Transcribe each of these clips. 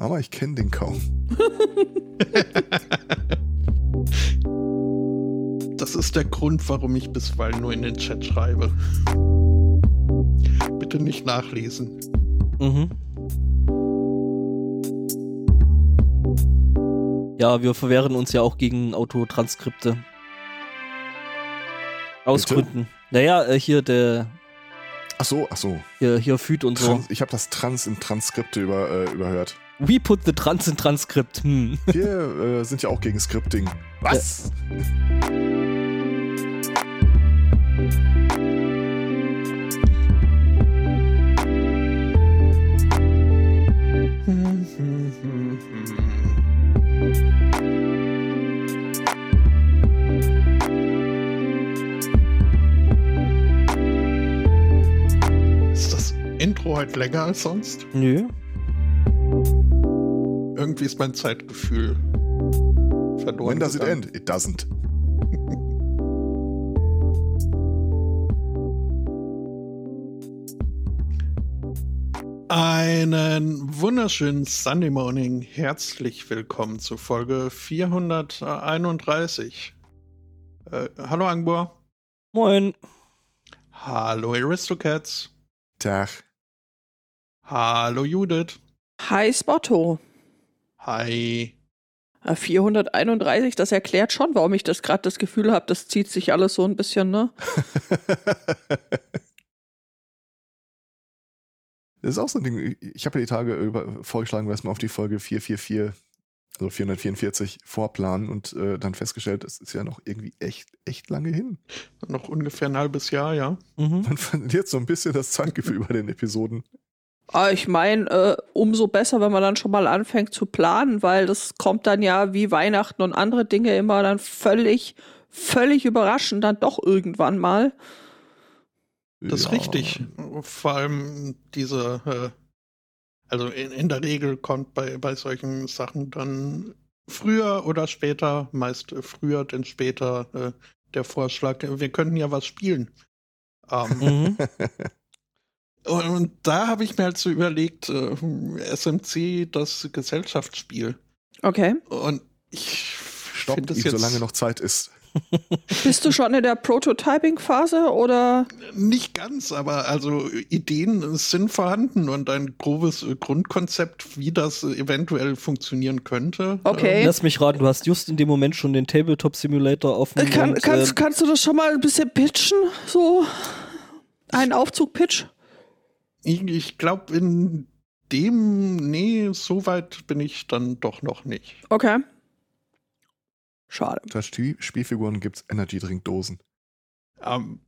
Mama, ich kenne den kaum. Das ist der Grund, warum ich bisweilen nur in den Chat schreibe. Bitte nicht nachlesen. Mhm. Ja, wir verwehren uns ja auch gegen Autotranskripte. Aus Bitte? Gründen. Naja, äh, hier der Ach so, ach so. hier, hier Füd und so. Trans, ich habe das Trans in Transkripte über, äh, überhört. We put the trans in Transkript. Hm. Wir äh, sind ja auch gegen Scripting. Was? Ist das Intro heute länger als sonst? Nö. Irgendwie ist mein Zeitgefühl verloren. When does it end? It doesn't. Einen wunderschönen Sunday Morning. Herzlich willkommen zu Folge 431. Äh, hallo Angbor. Moin. Hallo Aristocats. Tag. Hallo Judith. Hi Spotto. Hi. Äh, 431, das erklärt schon, warum ich das gerade das Gefühl habe, das zieht sich alles so ein bisschen, ne? Das ist auch so ein Ding. Ich habe ja die Tage über, vorgeschlagen, dass wir auf die Folge 444, also 444 vorplanen und äh, dann festgestellt, es ist ja noch irgendwie echt, echt lange hin. Noch ungefähr ein halbes Jahr, ja. Mhm. Man verliert so ein bisschen das Zeitgefühl bei den Episoden. Ah, ich meine, äh, umso besser, wenn man dann schon mal anfängt zu planen, weil das kommt dann ja wie Weihnachten und andere Dinge immer dann völlig, völlig überraschend dann doch irgendwann mal. Das ist Ja. richtig. Vor allem diese, äh, also in, in der Regel kommt bei, bei solchen Sachen dann früher oder später, meist früher, denn später äh, der Vorschlag, wir könnten ja was spielen. Ähm, Mhm. und, da habe ich mir halt so überlegt, äh, SMC, das Gesellschaftsspiel. Okay. Und ich Stopp, finde es ihm, jetzt solange noch Zeit ist. Bist du schon in der Prototyping-Phase oder? Nicht ganz, aber also Ideen sind vorhanden und ein grobes Grundkonzept, wie das eventuell funktionieren könnte. Okay. Lass mich raten, du hast just in dem Moment schon den Tabletop Simulator offen. Äh, Kann, und, kannst, äh, kannst du das schon mal ein bisschen pitchen? So ein Aufzug-Pitch? Ich, ich glaube, in dem, nee, so weit bin ich dann doch noch nicht. Okay. Schade. Statt Spiel Spielfiguren gibt's Energy-Drink-Dosen. Ähm,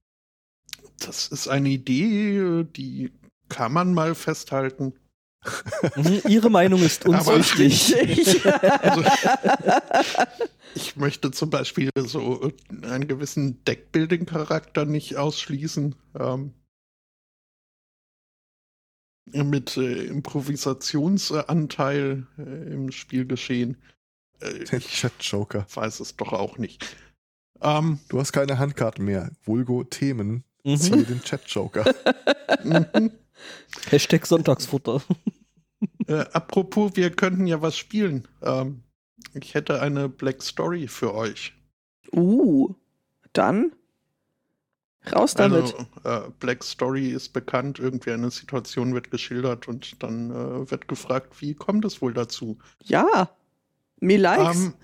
das ist eine Idee, die kann man mal festhalten. mhm, Ihre Meinung ist uns Aber- wichtig. Also, ich möchte zum Beispiel so einen gewissen Deckbuilding-Charakter nicht ausschließen. Ähm, mit äh, Improvisationsanteil äh, im Spielgeschehen. Äh, Den ich Chat-Joker. weiß es doch auch nicht. Ähm, Du hast keine Handkarten mehr. Vulgo Themen. Mhm. Ziehe den Chat-Joker. mhm. Hashtag Sonntagsfutter. äh, apropos, wir könnten ja was spielen. Ähm, ich hätte eine Black Story für euch. Uh, dann raus damit. Also, äh, Black Story ist bekannt, irgendwie eine Situation wird geschildert und dann äh, wird gefragt, wie kommt es wohl dazu? ja, me likes. Ähm,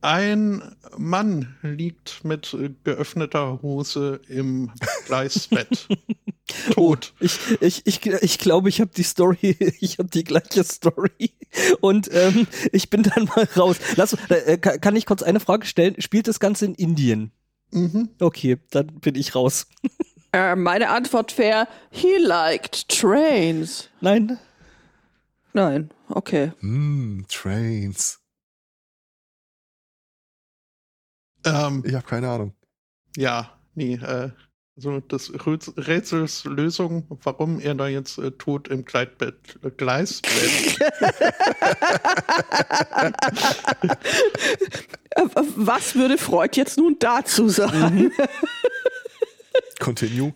ein Mann liegt mit äh, geöffneter Hose im Gleisbett. Tot. Ich, ich, ich, ich glaube, ich habe die Story, ich habe die gleiche Story und ähm, ich bin dann mal raus. Lass, äh, kann kann ich kurz eine Frage stellen? Spielt das Ganze in Indien? Mhm. Okay, dann bin ich raus. äh, meine Antwort wäre, he liked trains. Nein? Nein, okay. Hm, Trains. Ähm, Ich habe keine Ahnung. ja, nee, äh, also das Räts- Rätsels Lösung, warum er da jetzt äh, tot im Gleitbett, äh, Gleisbett was würde Freud jetzt nun dazu sagen? Continue.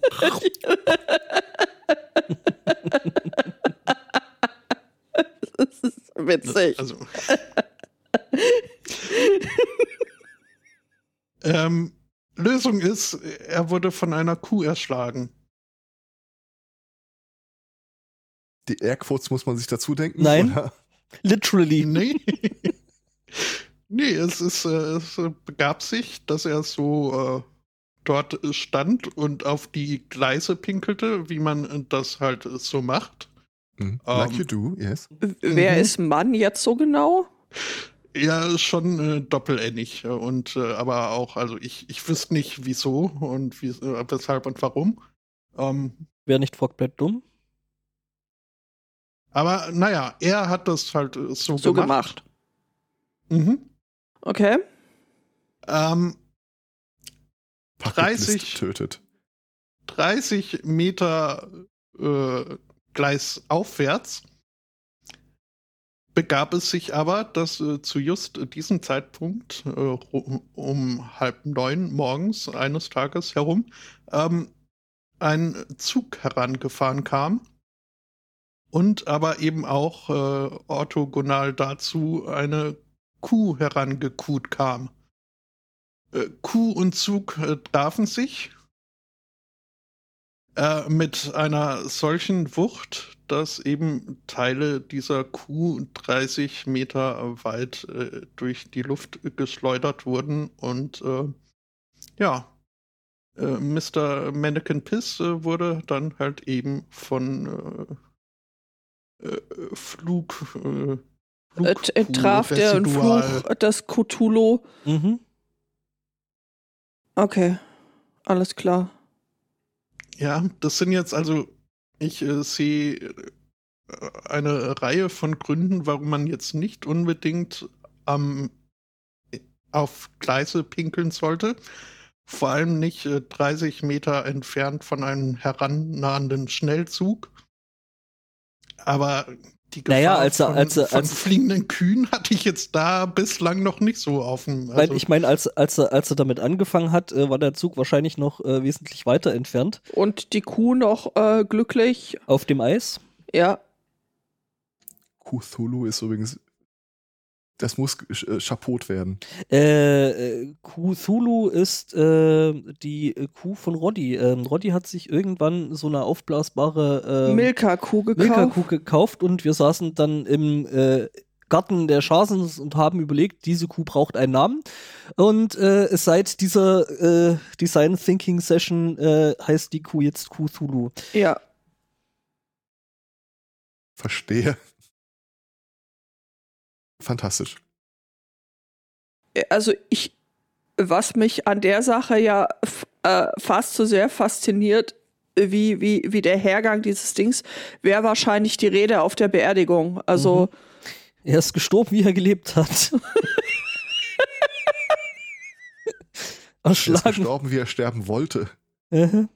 Das ist witzig. Also. ähm, Lösung ist, er wurde von einer Kuh erschlagen. Die Airquotes muss man sich dazu denken? Nein. Oder? Literally. Nee. nee, es, ist, äh, es begab sich, dass er so äh, dort stand und auf die Gleise pinkelte, wie man das halt so macht. Mhm. Like Ähm, you do, yes. Wer Mhm. ist Mann jetzt so genau? Ja, schon äh, doppelendig. Und äh, aber auch, also ich, ich wüsste nicht wieso und wie, äh, weshalb und warum. Ähm, Wer nicht fragt, bleibt dumm. aber naja, er hat das halt äh, so, So gemacht. gemacht. Mhm. Okay. Ähm, Bucketlist 30. tötet. 30 Meter äh, Gleis aufwärts begab es sich aber, dass äh, zu just diesem Zeitpunkt, äh, um halb neun morgens eines Tages herum, ähm, ein Zug herangefahren kam und aber eben auch äh, orthogonal dazu eine Kuh herangekuht kam. Äh, Kuh und Zug äh, trafen sich äh, mit einer solchen Wucht, dass eben Teile dieser Kuh 30 Meter weit äh, durch die Luft geschleudert wurden und äh, ja, äh, Mr. Mannequin Piss äh, wurde dann halt eben von äh, äh, Flug, äh, Äh, äh, traf der Residual- Fluch des Cthulhu. Mhm. Okay. Alles klar. Ja, das sind jetzt also, ich äh, sehe äh, eine Reihe von Gründen, warum man jetzt nicht unbedingt am auf Gleise pinkeln sollte. Vor allem nicht äh, 30 Meter entfernt von einem herannahenden Schnellzug. Aber die Gefahr Naja, als er- von, als er- von als- fliegenden Kühen hatte ich jetzt da bislang noch nicht so auf dem. Weil Also, ich meine, als, als, er, als er damit angefangen hat, äh, war der Zug wahrscheinlich noch äh, wesentlich weiter entfernt. Und die Kuh noch äh, glücklich. Auf dem Eis. Ja. Cthulhu ist übrigens. Das muss äh, chapot werden. Äh, äh, Cthulhu ist äh, die äh, Kuh von Roddy. Ähm, Roddy hat sich irgendwann so eine aufblasbare ähm, Milka-Kuh gekauft. Milka-Kuh gekauft und wir saßen dann im äh, Garten der Chasens und haben überlegt, diese Kuh braucht einen Namen. Und äh, seit dieser äh, Design Thinking Session äh, heißt die Kuh jetzt Cthulhu. Ja. Verstehe. Fantastisch. Also ich, was mich an der Sache ja äh, fast so sehr fasziniert, wie, wie, wie der Hergang dieses Dings, wäre wahrscheinlich die Rede auf der Beerdigung. Also Er ist gestorben, wie er gelebt hat. Er ist gestorben, wie er sterben wollte. Mhm.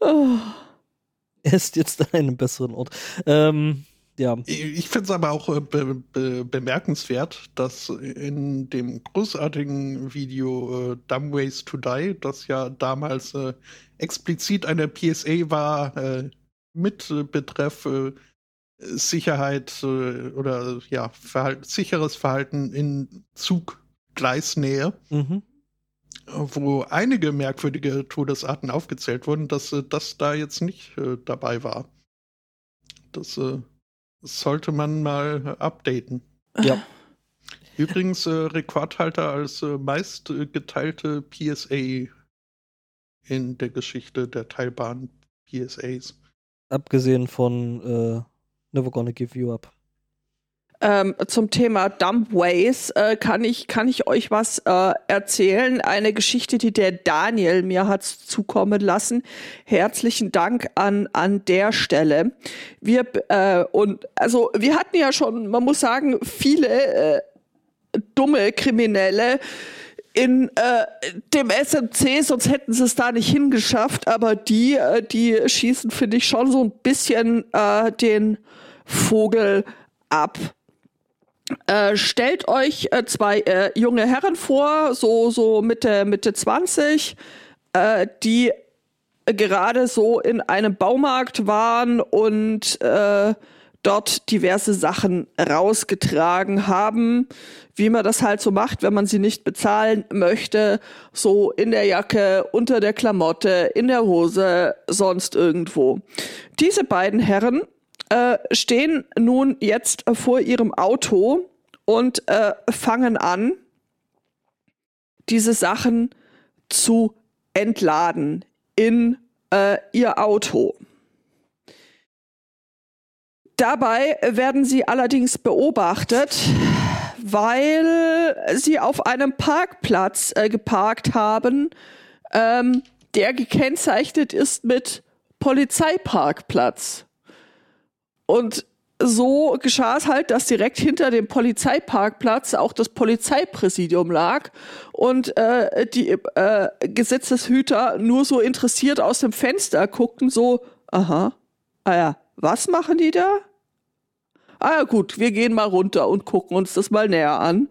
oh, Er ist jetzt an einem besseren Ort. Ähm, ja. Ich finde es aber auch äh, be be bemerkenswert, dass in dem großartigen Video äh, Dumb Ways to Die, das ja damals äh, explizit eine PSA war, äh, mit äh, Betreff äh, Sicherheit äh, oder ja, Verhalt sicheres Verhalten in Zuggleisnähe, Mhm. wo einige merkwürdige Todesarten aufgezählt wurden, dass das da jetzt nicht äh, dabei war. Das äh, sollte man mal updaten. Ja. Übrigens äh, Rekordhalter als äh, meist geteilte PSA in der Geschichte der teilbaren PSAs. Abgesehen von äh, Never Gonna Give You Up. Ähm, zum Thema Dump Ways äh, kann, ich, kann ich euch was äh, erzählen. Eine Geschichte, die der Daniel mir hat zukommen lassen. Herzlichen Dank an, an der Stelle. Wir, äh, und, also, wir hatten ja schon, man muss sagen, viele äh, dumme Kriminelle in äh, dem SMC, sonst hätten sie es da nicht hingeschafft. Aber die, äh, die schießen, finde ich, schon so ein bisschen den Vogel ab. Äh, stellt euch äh, zwei äh, junge Herren vor, so, so Mitte, Mitte 20, äh, die gerade so in einem Baumarkt waren und äh, dort diverse Sachen rausgetragen haben, wie man das halt so macht, wenn man sie nicht bezahlen möchte, so in der Jacke, unter der Klamotte, in der Hose, sonst irgendwo. Diese beiden Herren äh, stehen nun jetzt vor ihrem Auto und äh, fangen an, diese Sachen zu entladen in äh, ihr Auto. Dabei werden sie allerdings beobachtet, weil sie auf einem Parkplatz äh, geparkt haben, ähm, der gekennzeichnet ist mit Polizeiparkplatz. Und so geschah es halt, dass direkt hinter dem Polizeiparkplatz auch das Polizeipräsidium lag und äh, die äh, Gesetzeshüter nur so interessiert aus dem Fenster guckten, so, aha, ah ja, was machen die da? Ah ja gut, wir gehen mal runter und gucken uns das mal näher an.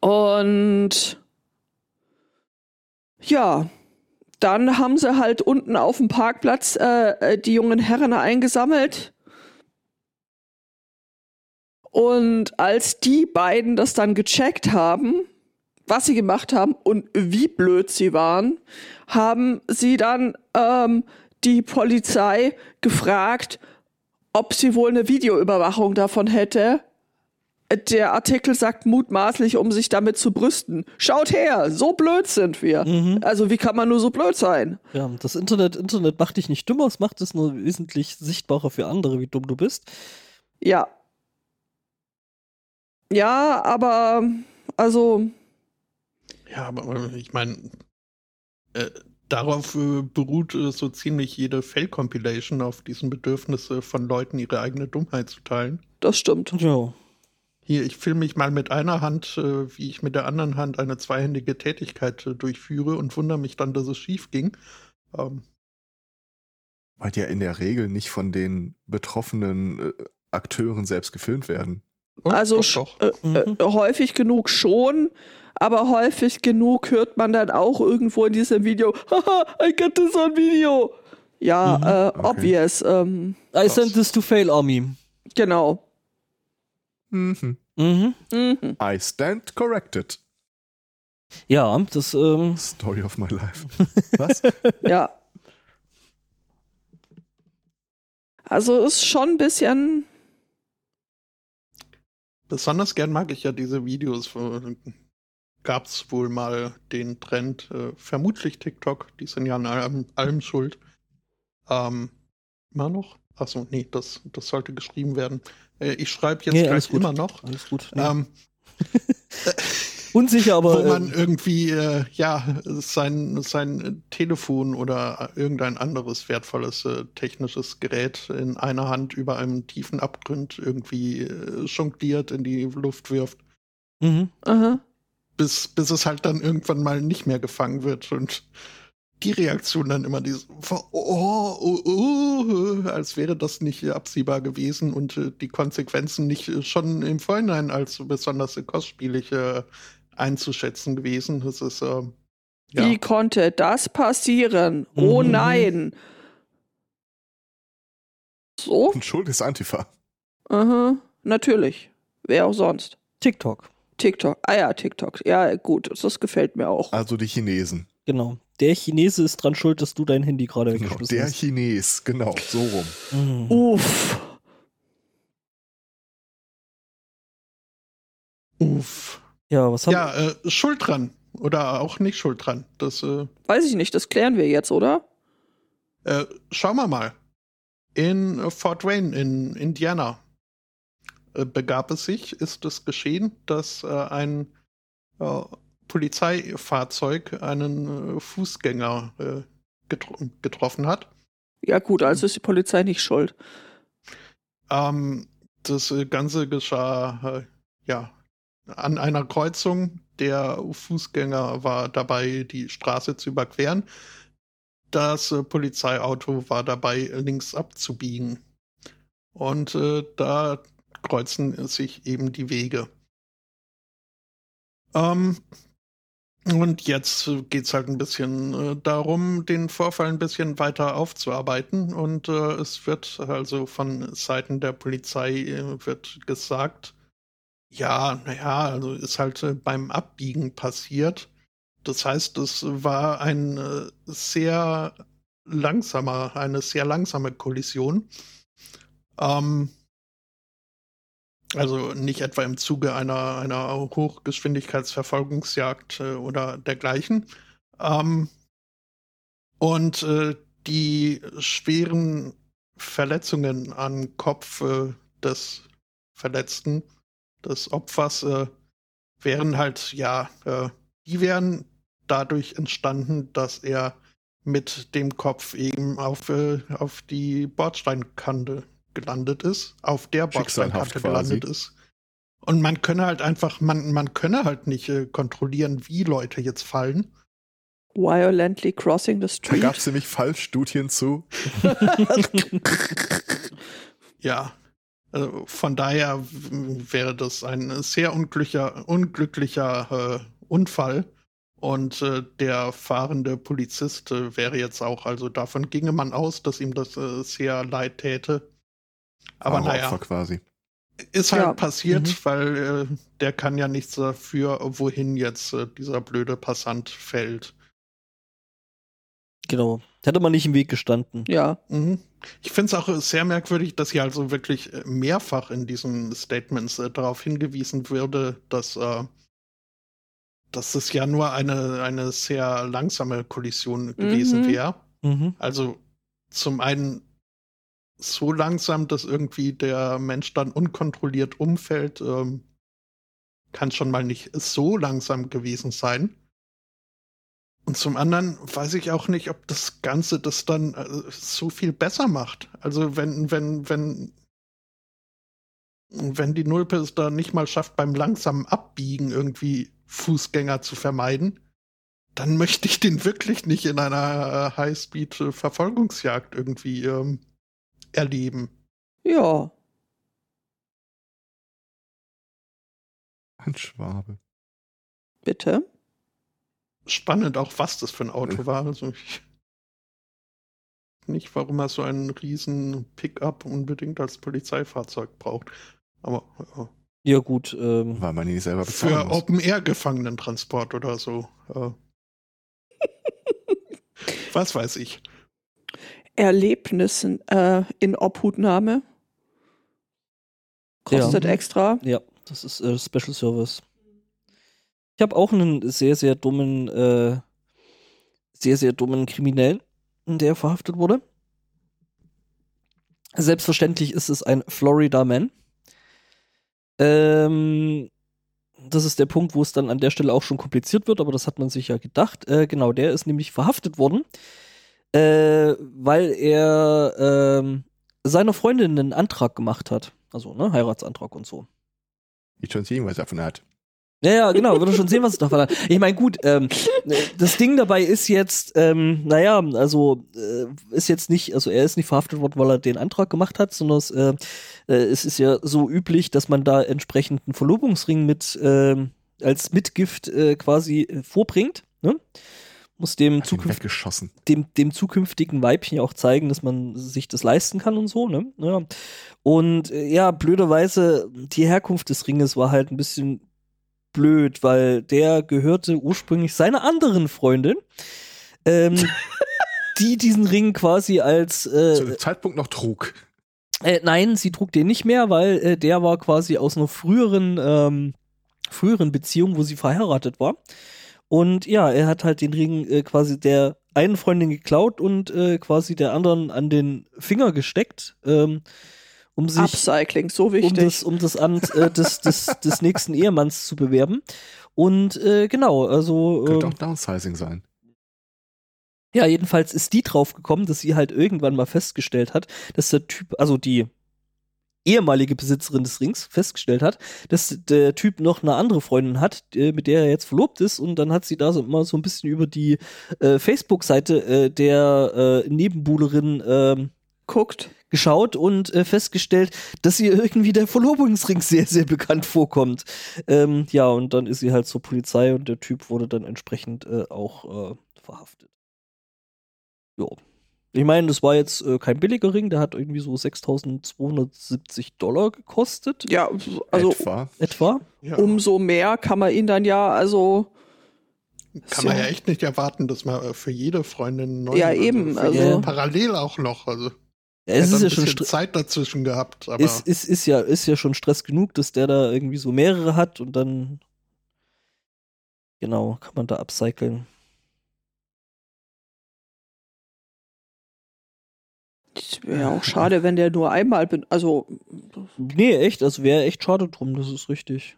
Und ja, dann haben sie halt unten auf dem Parkplatz äh, die jungen Herren eingesammelt. Und als die beiden das dann gecheckt haben, was sie gemacht haben und wie blöd sie waren, haben sie dann ähm, die Polizei gefragt, ob sie wohl eine Videoüberwachung davon hätte. Der Artikel sagt mutmaßlich, um sich damit zu brüsten. Schaut her, so blöd sind wir. Mhm. Also wie kann man nur so blöd sein? Ja, das Internet, Internet macht dich nicht dümmer, es macht es nur wesentlich sichtbarer für andere, wie dumm du bist. Ja. Ja, aber also Ja, aber ich meine, äh, darauf äh, beruht äh, so ziemlich jede Fail-Compilation auf diesem Bedürfnis äh, von Leuten, ihre eigene Dummheit zu teilen. das stimmt. Ja. Hier, ich filme mich mal mit einer Hand, äh, wie ich mit der anderen Hand eine zweihändige Tätigkeit äh, durchführe und wundere mich dann, dass es schief ging. Ähm, Weil die ja in der Regel nicht von den betroffenen äh, Akteuren selbst gefilmt werden. und Also doch, doch. Äh, Mhm. häufig genug schon, aber häufig genug hört man dann auch irgendwo in diesem Video, haha, I got this on video. Ja, Mhm. äh, Okay. obvious. Ähm, I sent this to Fail Army. genau. Mhm. Mhm. Mhm. I stand corrected. Ja, das, ähm, Story of my life. Was? Ja. Also ist schon ein bisschen. Besonders gern mag ich ja diese Videos. Gab es wohl mal den Trend, äh, vermutlich TikTok, die sind ja an allem, allem schuld. Ähm, immer noch? Achso, nee, das, das sollte geschrieben werden. Äh, ich schreibe jetzt Nee, alles gleich gut. immer noch. alles gut. Nee. Ähm, Unsicher, aber. wo man ähm, irgendwie äh, ja sein sein Telefon oder irgendein anderes wertvolles äh, technisches Gerät in einer Hand über einem tiefen Abgrund irgendwie äh, jongliert in die Luft wirft, mhm. Aha. bis bis es halt dann irgendwann mal nicht mehr gefangen wird und die Reaktion dann immer dieses oh, oh, oh, als wäre das nicht absehbar gewesen und äh, die Konsequenzen nicht äh, schon im Vorhinein als besonders kostspielig äh, einzuschätzen gewesen. Das ist äh, ja. Wie konnte das passieren? Oh Mhm. nein. So? Und Schuld ist Antifa. Aha. Natürlich. Wer auch sonst. TikTok. TikTok. Ah ja, TikTok. Ja, gut. Das gefällt mir auch. Also die Chinesen. Genau. Der Chinese ist dran schuld, dass du dein Handy gerade Genau, weggeschmissen der hast. Chines, genau, so rum. Mhm. Uff. Uff. Ja, was haben Ja, äh, Schuld dran. Oder auch nicht Schuld dran. Das äh, Weiß ich nicht. Das klären wir jetzt, oder? äh, schauen wir mal. In Fort Wayne in Indiana äh, begab es sich, ist es geschehen, dass äh, ein äh, Polizeifahrzeug einen äh, Fußgänger äh, getro getroffen hat. Ja, gut. Also ist die Polizei nicht schuld. Ähm, das äh, Ganze geschah äh, ja an einer Kreuzung. Der Fußgänger war dabei, die Straße zu überqueren. Das äh, Polizeiauto war dabei, links abzubiegen. Und äh, da kreuzen sich eben die Wege. Ähm, Und jetzt geht es halt ein bisschen äh, darum, den Vorfall ein bisschen weiter aufzuarbeiten. Und äh, es wird also von Seiten der Polizei äh, wird gesagt, ja, naja, also ist halt äh, beim Abbiegen passiert. Das heißt, es war ein äh, sehr langsamer, eine sehr langsame Kollision. Ähm, also nicht etwa im Zuge einer, einer Hochgeschwindigkeitsverfolgungsjagd äh, oder dergleichen. Ähm, und äh, die schweren Verletzungen am Kopf äh, des Verletzten, des Opfers, äh, wären halt, ja, äh, die wären dadurch entstanden, dass er mit dem Kopf eben auf, äh, auf die Bordsteinkante gelandet ist, auf der Bordsteinkante gelandet ist. Und man könne halt einfach, man, man könne halt nicht äh, kontrollieren, wie Leute jetzt fallen. Violently crossing the street. Da gab es nämlich Fallstudien zu. ja. Also von daher wäre das ein sehr unglücklicher, unglücklicher äh, Unfall. Und äh, der fahrende Polizist äh, wäre jetzt auch, also davon ginge man aus, dass ihm das äh, sehr leid täte. Aber naja. Opfer quasi. Ist halt Ja. passiert, Mhm. weil äh, der kann ja nichts dafür, wohin jetzt äh, dieser blöde Passant fällt. Genau. Hätte man nicht im Weg gestanden. Ja, Mhm. Ich finde es auch sehr merkwürdig, dass hier also wirklich mehrfach in diesen Statements äh, darauf hingewiesen würde, dass, äh, dass es ja nur eine, eine sehr langsame Kollision gewesen Mhm. wäre. Mhm. Also zum einen so langsam, dass irgendwie der Mensch dann unkontrolliert umfällt, ähm, kann schon mal nicht so langsam gewesen sein. Und zum anderen weiß ich auch nicht, ob das Ganze das dann äh, so viel besser macht. Also wenn, wenn, wenn, wenn die Nulpe es da nicht mal schafft, beim langsamen Abbiegen irgendwie Fußgänger zu vermeiden, dann möchte ich den wirklich nicht in einer äh, Highspeed-Verfolgungsjagd irgendwie ähm, erleben. ja. Ein Schwabe. Bitte. Spannend auch, was das für ein Auto Ja. war. Also ich nicht, warum er so einen riesen Pickup unbedingt als Polizeifahrzeug braucht. Aber ja. Ja, gut. Ähm, Weil man ihn selber für. Open-Air-Gefangenentransport oder so. Äh. was weiß ich. Erlebnissen äh, in Obhutnahme. Kostet Ja. extra. ja, das ist äh, Special Service. Ich habe auch einen sehr, sehr dummen, äh, sehr, sehr dummen Kriminellen, der verhaftet wurde. Selbstverständlich ist es ein Florida Man. Ähm, das ist der Punkt, wo es dann an der Stelle auch schon kompliziert wird, aber das hat man sich ja gedacht. Äh, genau, der ist nämlich verhaftet worden, äh, weil er ähm, seiner Freundin einen Antrag gemacht hat. Also, ne, Heiratsantrag und so. Die schon sehen, was er davon hat. Ja, ja, genau, würde schon sehen, was es davon hat. Ich meine, gut, ähm, das Ding dabei ist jetzt, ähm, naja, also äh, ist jetzt nicht, also er ist nicht verhaftet worden, weil er den Antrag gemacht hat, sondern es, äh, äh, es ist ja so üblich, dass man da entsprechend einen Verlobungsring mit ähm, als Mitgift äh, quasi äh, vorbringt. Ne? Muss dem, zukünft dem, dem zukünftigen Weibchen ja auch zeigen, dass man sich das leisten kann und so, ne? Ja. Und äh, ja, blöderweise, die Herkunft des Ringes war halt ein bisschen blöd, weil der gehörte ursprünglich seiner anderen Freundin, ähm, die diesen Ring quasi als Zu äh, dem Zeitpunkt noch trug. äh, nein, sie trug den nicht mehr, weil äh, der war quasi aus einer früheren, ähm, früheren Beziehung, wo sie verheiratet war. Und ja, er hat halt den Ring äh, quasi der einen Freundin geklaut und äh, quasi der anderen an den Finger gesteckt, ähm, um sich Upcycling, so um wichtig. das, um das Amt äh, des, des, des nächsten Ehemanns zu bewerben. Und äh, genau, also Könnte ähm, auch Downsizing sein. ja, jedenfalls ist die drauf gekommen, dass sie halt irgendwann mal festgestellt hat, dass der Typ, also die ehemalige Besitzerin des Rings, festgestellt hat, dass der Typ noch eine andere Freundin hat, äh, mit der er jetzt verlobt ist. Und dann hat sie da so immer so ein bisschen über die äh, Facebook-Seite äh, der äh, Nebenbuhlerin ähm, Guckt. geschaut und äh, festgestellt, dass ihr irgendwie der Verlobungsring sehr, sehr bekannt vorkommt. Ähm, ja, und dann ist sie halt zur Polizei und der Typ wurde dann entsprechend äh, auch äh, verhaftet. Jo. Ich meine, das war jetzt äh, kein billiger Ring, der hat irgendwie so 6270 Dollar gekostet. Ja, also Etwa. Etwa. Ja. umso mehr kann man ihn dann ja, also Kann man ja echt nicht erwarten, dass man äh, für jede Freundin einen neuen Ja, also eben, also- jeden parallel auch noch. Also Ja, es ist ein ja schon Stre- Zeit dazwischen gehabt, aber ist, ist, ist, ja, ist ja schon Stress genug, dass der da irgendwie so mehrere hat und dann genau, kann man da upcyclen. Wäre ja auch schade, wenn der nur einmal, bin, also Nee, echt, also wäre echt schade drum, das ist richtig.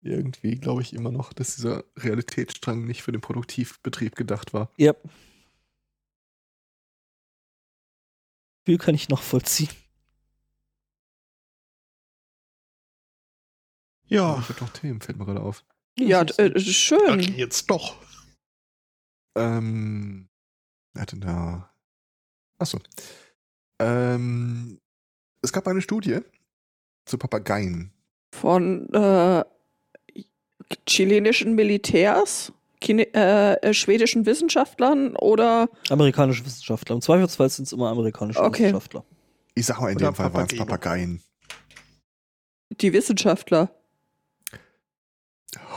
Irgendwie glaube ich immer noch, dass dieser Realitätsstrang nicht für den Produktivbetrieb gedacht war. Ja. Viel kann ich noch vollziehen. ja, Ich habe noch Themen, fällt mir gerade auf. Ja, das äh, ist schön. okay, jetzt doch. Ähm, wer hat denn da? Achso. Ähm, es gab eine Studie zu Papageien. Von äh, chilenischen Militärs, Chine äh, äh, schwedischen Wissenschaftlern oder Amerikanische Wissenschaftler. Im Zweifelsfall sind es immer amerikanische Okay. Wissenschaftler. Ich sag mal, in Oder dem Fall waren es. Papageien. die Wissenschaftler.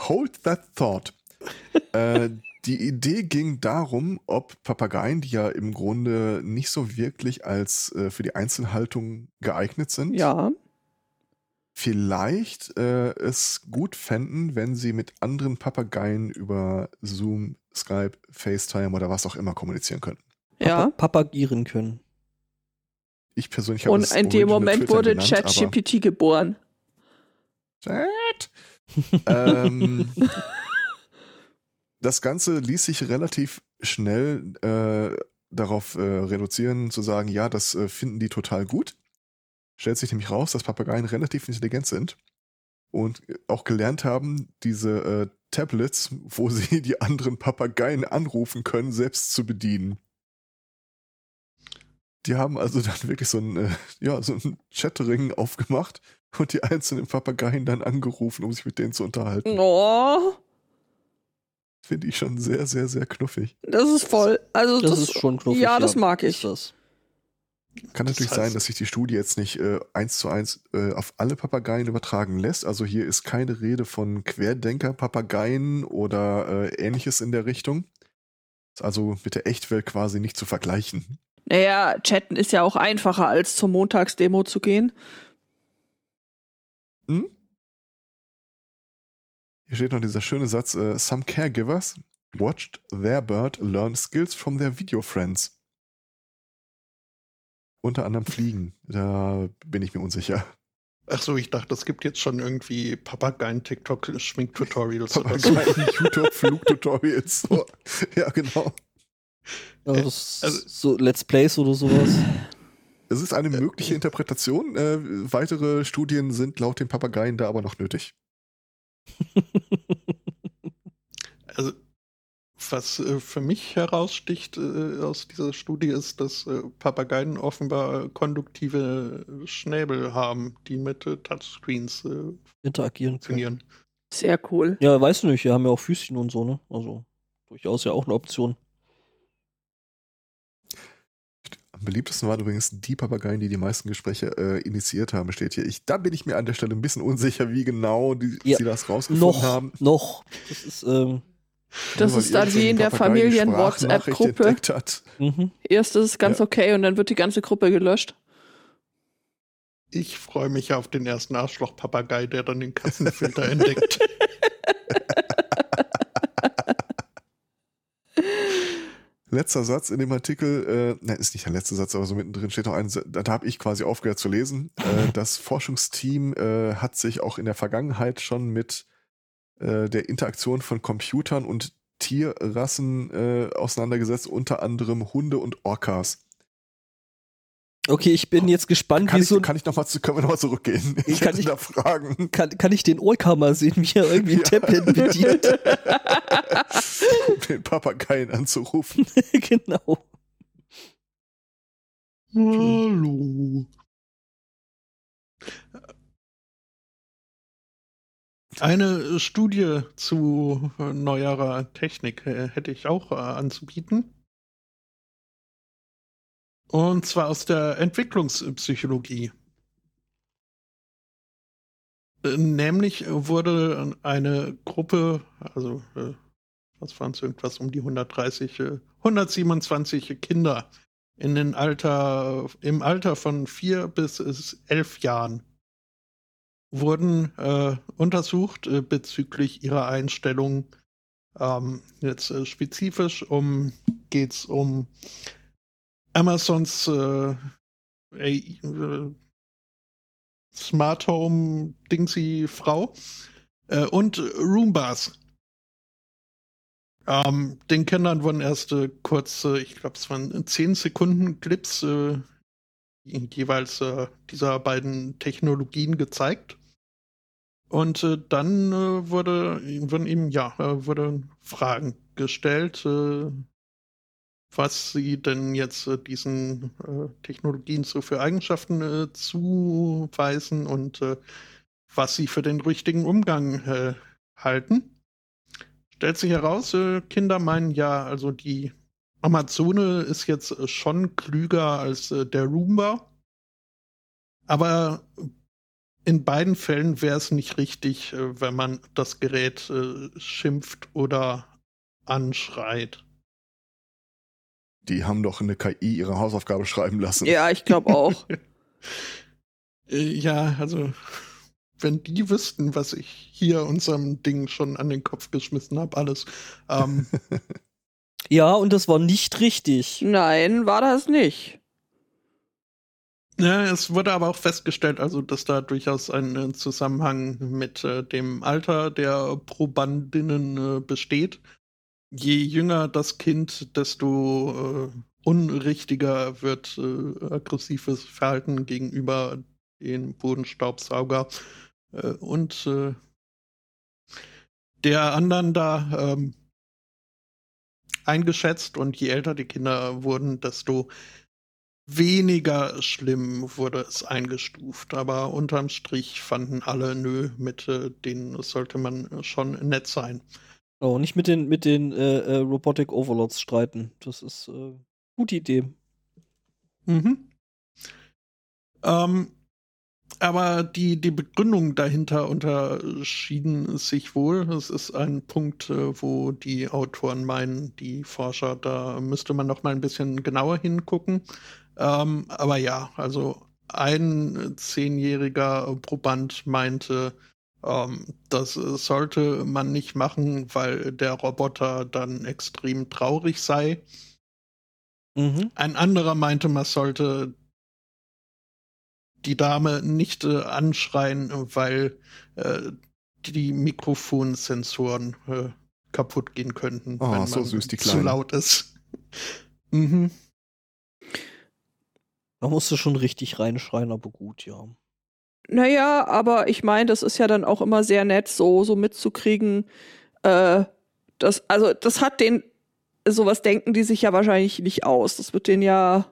Hold that thought. äh, die Idee ging darum, ob Papageien, die ja im Grunde nicht so wirklich als äh, für die Einzelhaltung geeignet sind, Ja. vielleicht äh, es gut fänden, wenn sie mit anderen Papageien über Zoom, Skype, FaceTime oder was auch immer kommunizieren könnten. Ja. Papa Papagieren können. Ich persönlich habe Und in dem Moment wurde ChatGPT geboren. Chat. Ähm, das Ganze ließ sich relativ schnell äh, darauf äh, reduzieren, zu sagen, ja, das äh, finden die total gut. Stellt sich nämlich raus, dass Papageien relativ intelligent sind und auch gelernt haben, diese äh, Tablets, wo sie die anderen Papageien anrufen können, selbst zu bedienen. Die haben also dann wirklich so ein, äh, ja, so ein Chatring aufgemacht und die einzelnen Papageien dann angerufen, um sich mit denen zu unterhalten. Oh, Finde ich schon sehr, sehr, sehr knuffig. das ist voll. Also Das, das, ist schon knuffig. Ja, das mag ich. Das. Kann Das natürlich heißt- sein, dass sich die Studie jetzt nicht äh, eins zu eins äh, auf alle Papageien übertragen lässt. Also hier ist keine Rede von Querdenker-Papageien oder äh, ähnliches in der Richtung. Ist also mit der Echtwelt quasi nicht zu vergleichen. Naja, chatten ist ja auch einfacher, als zur Montagsdemo zu gehen. Hm? Hier steht noch dieser schöne Satz: äh, Some caregivers watched their bird learn skills from their video friends. Unter anderem Fliegen. Da bin ich mir unsicher. Ach so, ich dachte, es gibt jetzt schon irgendwie Papageien-TikTok-Schminktutorials oder so. Papageien, YouTube-Flugtutorials. So. Ja, genau. Ja, das also- so Let's Plays oder sowas. Es ist eine mögliche Interpretation. Äh, weitere Studien sind laut den Papageien da aber noch nötig. Also, was äh, für mich heraussticht äh, aus dieser Studie ist, dass äh, Papageien offenbar konduktive Schnäbel haben, die mit äh, Touchscreens äh, Interagieren können. funktionieren. Sehr cool. Ja, weißt du nicht, wir haben ja auch Füßchen und so, ne? Also durchaus ja auch eine Option. Am beliebtesten waren übrigens die Papageien, die die meisten Gespräche äh, initiiert haben, steht hier. Ich, da bin ich mir an der Stelle ein bisschen unsicher, wie genau die, Ja, sie das rausgefunden Noch, haben. noch. Das ist, ähm, Das ist dann wie in der Familien-WhatsApp-Gruppe. mhm. Erst ist es ganz Ja. okay und dann wird die ganze Gruppe gelöscht. Ich freue mich auf den ersten Arschloch-Papagei, der dann den Katzenfilter entdeckt. Letzter Satz in dem Artikel, äh, nein, ist nicht der letzte Satz, aber so mittendrin steht noch ein, da habe ich quasi aufgehört zu lesen. Äh, das Forschungsteam äh, hat sich auch in der Vergangenheit schon mit äh, der Interaktion von Computern und Tierrassen äh, auseinandergesetzt, unter anderem Hunde und Orcas. Okay, ich bin jetzt gespannt, Kann wie ich, so kann ich noch mal, zu- können wir nochmal zurückgehen? Ich Kann hätte ich- da Fragen. kann, kann ich den Orca mal sehen, wie er irgendwie ein Ja. Tablet bedient? um den Papageien anzurufen. genau. Hallo. Eine Studie zu neuerer Technik äh, hätte ich auch äh, anzubieten. Und zwar aus der Entwicklungspsychologie. Äh, Nämlich wurde eine Gruppe, also äh, was waren es, irgendwas um die 130, äh, 127 Kinder in den Alter, im Alter von vier bis elf Jahren wurden äh, untersucht äh, bezüglich ihrer Einstellung. Ähm, jetzt äh, spezifisch um geht's um Amazons äh, äh, Smart Home Dingsy Frau äh, und Roombas. Ähm, den Kindern wurden erst kurz, äh, ich glaube, es waren 10 Sekunden Clips äh, jeweils äh, dieser beiden Technologien gezeigt. Und äh, dann äh, wurde, wurden ihm, ja, äh, wurden Fragen gestellt, äh, was sie denn jetzt äh, diesen äh, Technologien so für Eigenschaften äh, zuweisen und äh, was sie für den richtigen Umgang äh, halten. Stellt sich heraus, äh, Kinder meinen ja, also die Amazone ist jetzt schon klüger als der Roomba. Aber in beiden Fällen wäre es nicht richtig, wenn man das Gerät schimpft oder anschreit. Die haben doch eine KI ihre Hausaufgabe schreiben lassen. Ja, ich glaube auch. Äh, ja, also wenn die wüssten, was ich hier unserem Ding schon an den Kopf geschmissen habe, alles. Ähm, Ja, und das war nicht richtig. Nein, war das nicht. Ja, es wurde aber auch festgestellt, also dass da durchaus ein äh, Zusammenhang mit äh, dem Alter der Probandinnen äh, besteht. Je jünger das Kind, desto äh, unrichtiger wird äh, aggressives Verhalten gegenüber dem Bodenstaubsauger äh, und äh, der anderen da ähm, eingeschätzt. Und je älter die Kinder wurden, desto weniger schlimm wurde es eingestuft, aber unterm Strich fanden alle, nö, mit äh, denen sollte man schon nett sein. Oh, nicht mit den, mit den äh, äh, Robotic Overlords streiten. Das ist äh, gute Idee. Mhm. Ähm, aber die, die Begründung dahinter unterschieden sich wohl. Es ist ein Punkt, äh, wo die Autoren meinen, die Forscher, da müsste man noch mal ein bisschen genauer hingucken. Ähm, aber ja, also ein zehnjähriger Proband meinte, ähm, das äh, sollte man nicht machen, weil der Roboter dann extrem traurig sei. Mhm. Ein anderer meinte, man sollte die Dame nicht äh, anschreien, weil äh, die Mikrofonsensoren äh, kaputt gehen könnten, Oh, wenn so man süß, zu laut ist. mhm. Da musst du schon richtig reinschreien, aber gut, ja. Naja, aber ich meine, das ist ja dann auch immer sehr nett, so, so mitzukriegen. Äh, das, also, das hat den, sowas denken die sich ja wahrscheinlich nicht aus. Das wird den ja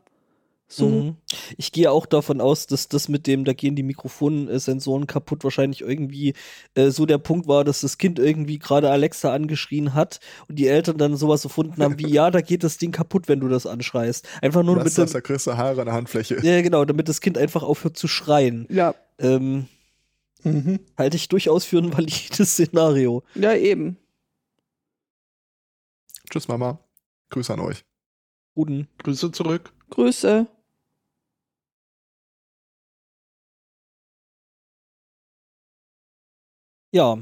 so. Mhm. Ich gehe auch davon aus, dass das mit dem, da gehen die Mikrofonsensoren kaputt, wahrscheinlich irgendwie äh, so der Punkt war, dass das Kind irgendwie gerade Alexa angeschrien hat und die Eltern dann sowas gefunden haben wie, ja, da geht das Ding kaputt, wenn du das anschreist. Einfach nur damit, das, da kriegst du Haare an der Handfläche. ja, genau, damit das Kind einfach aufhört zu schreien. Ja, Ähm, Mhm. halte ich durchaus für ein valides Szenario. ja, eben. Tschüss, Mama. Grüße an euch. Guten. Grüße zurück. Grüße. Ja.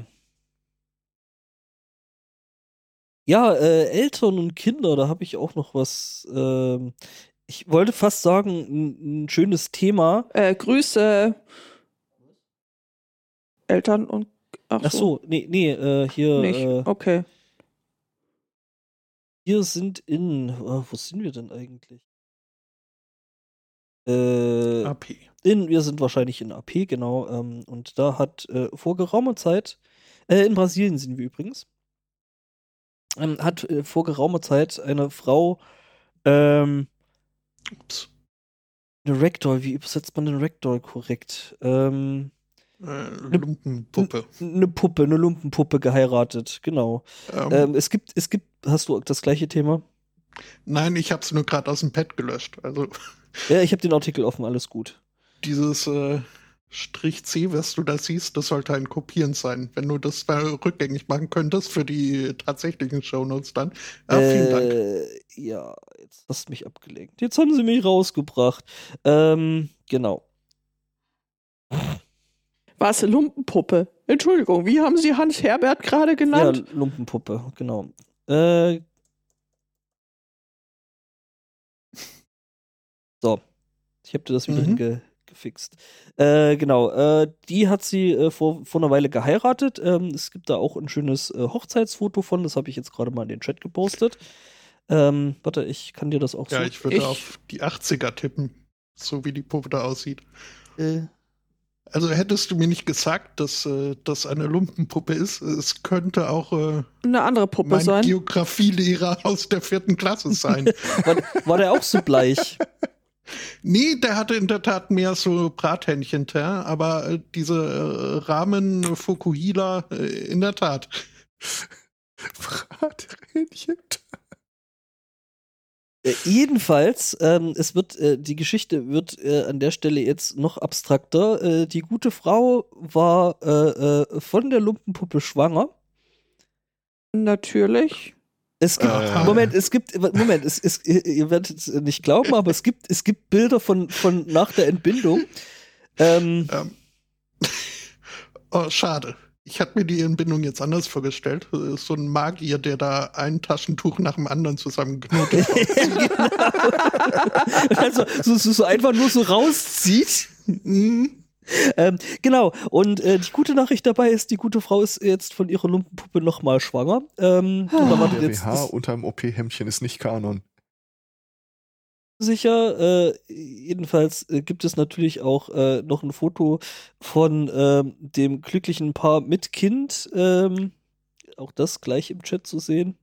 Ja, äh, Eltern und Kinder, da habe ich auch noch was. Ähm, ich wollte fast sagen, ein, ein schönes Thema. Äh, Grüße. Eltern und. Ach, Ach so, nee, nee, äh, hier, Nicht. äh, Okay. wir sind in, äh, wo sind wir denn eigentlich? Äh, AP. in, wir sind wahrscheinlich in AP, genau. Ähm, und da hat äh, vor geraumer Zeit, äh, in Brasilien sind wir übrigens, ähm, hat äh, vor geraumer Zeit eine Frau ähm, Ups. eine Ragdoll, wie übersetzt man den Ragdoll korrekt? Ähm, Äh, Lumpenpuppe. eine Puppe, eine Lumpenpuppe geheiratet, genau. Ähm, Ähm, es gibt, es gibt, hast du das gleiche Thema? Nein, ich habe es nur gerade aus dem Pad gelöscht. Also Ja, ich habe den Artikel offen, alles gut. dieses äh, Strich C, was du da siehst, das sollte ein Kopieren sein. Wenn du das mal rückgängig machen könntest für die tatsächlichen Shownotes dann. Ja, vielen Dank. Äh, Ja, jetzt hast du mich abgelenkt. Jetzt haben sie mich rausgebracht. Ähm, genau. Was, Lumpenpuppe? Entschuldigung, wie haben Sie Hans Herbert gerade Ja, genannt? Lumpenpuppe, genau. Äh, so, ich habe dir das wieder Mhm. gefixt. Äh, genau, äh, die hat sie äh, vor, vor einer Weile geheiratet. Ähm, es gibt da auch ein schönes äh, Hochzeitsfoto von, das habe ich jetzt gerade mal in den Chat gepostet. Ähm, warte, ich kann dir das auch Ja, so. ich würde Ich- auf die 80er tippen, so wie die Puppe da aussieht. äh, Also hättest du mir nicht gesagt, dass äh, das eine Lumpenpuppe ist, es könnte auch äh, Eine andere Puppe mein sein. Geografielehrer aus der vierten Klasse sein. war, war der auch so bleich? nee, der hatte in der Tat mehr so Brathähnchen-Teint, aber äh, diese äh, Rahmen Fukuhila äh, in der Tat. Brathähnchen. Äh, jedenfalls, ähm, es wird, äh, die Geschichte wird äh, an der Stelle jetzt noch abstrakter. Äh, die gute Frau war äh, äh, von der Lumpenpuppe schwanger. Natürlich. Es gibt, Aha. Moment, es gibt, Moment, es, es, ihr ihr werdet es nicht glauben, aber es gibt, es gibt Bilder von, von nach der Entbindung. Ähm, Ähm. oh, schade. Ich hatte mir die Entbindung jetzt anders vorgestellt. So ein Magier, der da ein Taschentuch nach dem anderen zusammenknotet. also so, so, so einfach nur so rauszieht. Mhm. Ähm, genau, und äh, die gute Nachricht dabei ist, die gute Frau ist jetzt von ihrer Lumpenpuppe nochmal schwanger. Ähm, und da wartet Der jetzt BH das unterm OP-Hemdchen ist nicht Kanon. Sicher. Äh, jedenfalls äh, gibt es natürlich auch äh, noch ein Foto von ähm, dem glücklichen Paar mit Kind. Ähm, auch das gleich im Chat zu sehen.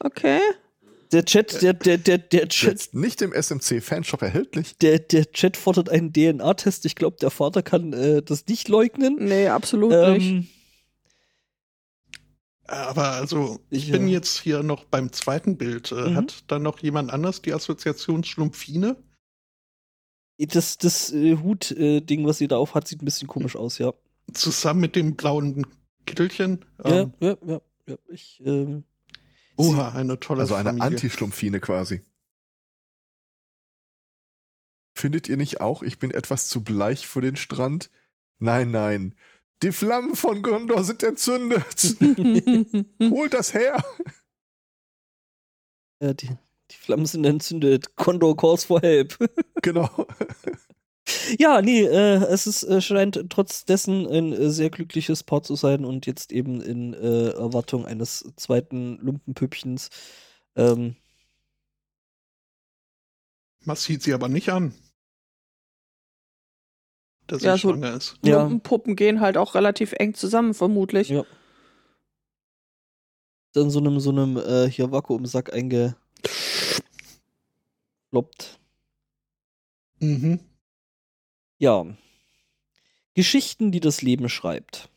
Okay. Der Chat, der, der, der, der Chat, Jetzt nicht im SMC-Fanshop erhältlich. der, der Chat fordert einen DNA-Test. Ich glaube, der Vater kann äh, das nicht leugnen. Nee, absolut nicht. Aber also, ich Ja. bin jetzt hier noch beim zweiten Bild. Äh, Mhm. Hat da noch jemand anders die Assoziation Schlumpfine? das das äh, Hut-Ding, was sie da auf hat, sieht ein bisschen komisch aus, ja. Zusammen mit dem blauen Kittelchen? Ja, Ähm, ja, ja, ja. Ich, ähm, Oha, eine tolle Also eine. Anti-Schlumpfine quasi. Findet ihr nicht auch, ich bin etwas zu bleich für den Strand? Nein, nein. Die Flammen von Gondor sind entzündet. Holt das her. ja, die, die Flammen sind entzündet. Condor calls for help. Genau. ja, nee, äh, es ist, äh, scheint trotz dessen ein äh, sehr glückliches Paar zu sein und jetzt eben in äh, Erwartung eines zweiten Lumpenpüppchens. Ähm, Man sieht sie aber nicht an. Dass sie Ja, so- schwanger ist. Ja. Lumpenpuppen gehen halt auch relativ eng zusammen, vermutlich. Ja. dann so einem, so einem äh, hier Vakuumsack eingefloppt. Mhm. Ja. Geschichten, die das Leben schreibt.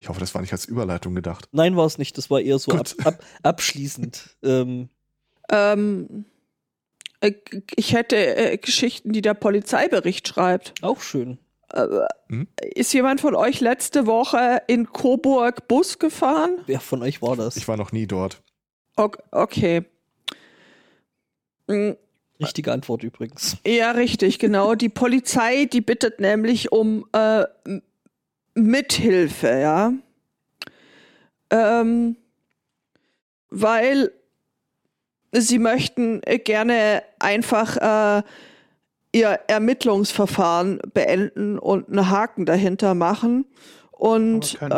Ich hoffe, das war nicht als Überleitung gedacht. Nein, war es nicht. Das war eher so ab, ab, abschließend. ähm, Ähm, äh, ich hätte äh, Geschichten, die der Polizeibericht schreibt. auch schön. Äh, Hm? Ist jemand von euch letzte Woche in Coburg Bus gefahren? Wer von euch war das? Ich war noch nie dort. Ok- Okay. Mm, Richtige Antwort übrigens. Ja, richtig, genau. Die Polizei, die bittet nämlich um äh, Mithilfe, ja. Ähm, weil sie möchten äh, gerne einfach äh, ihr Ermittlungsverfahren beenden und einen Haken dahinter machen. Aber Und kein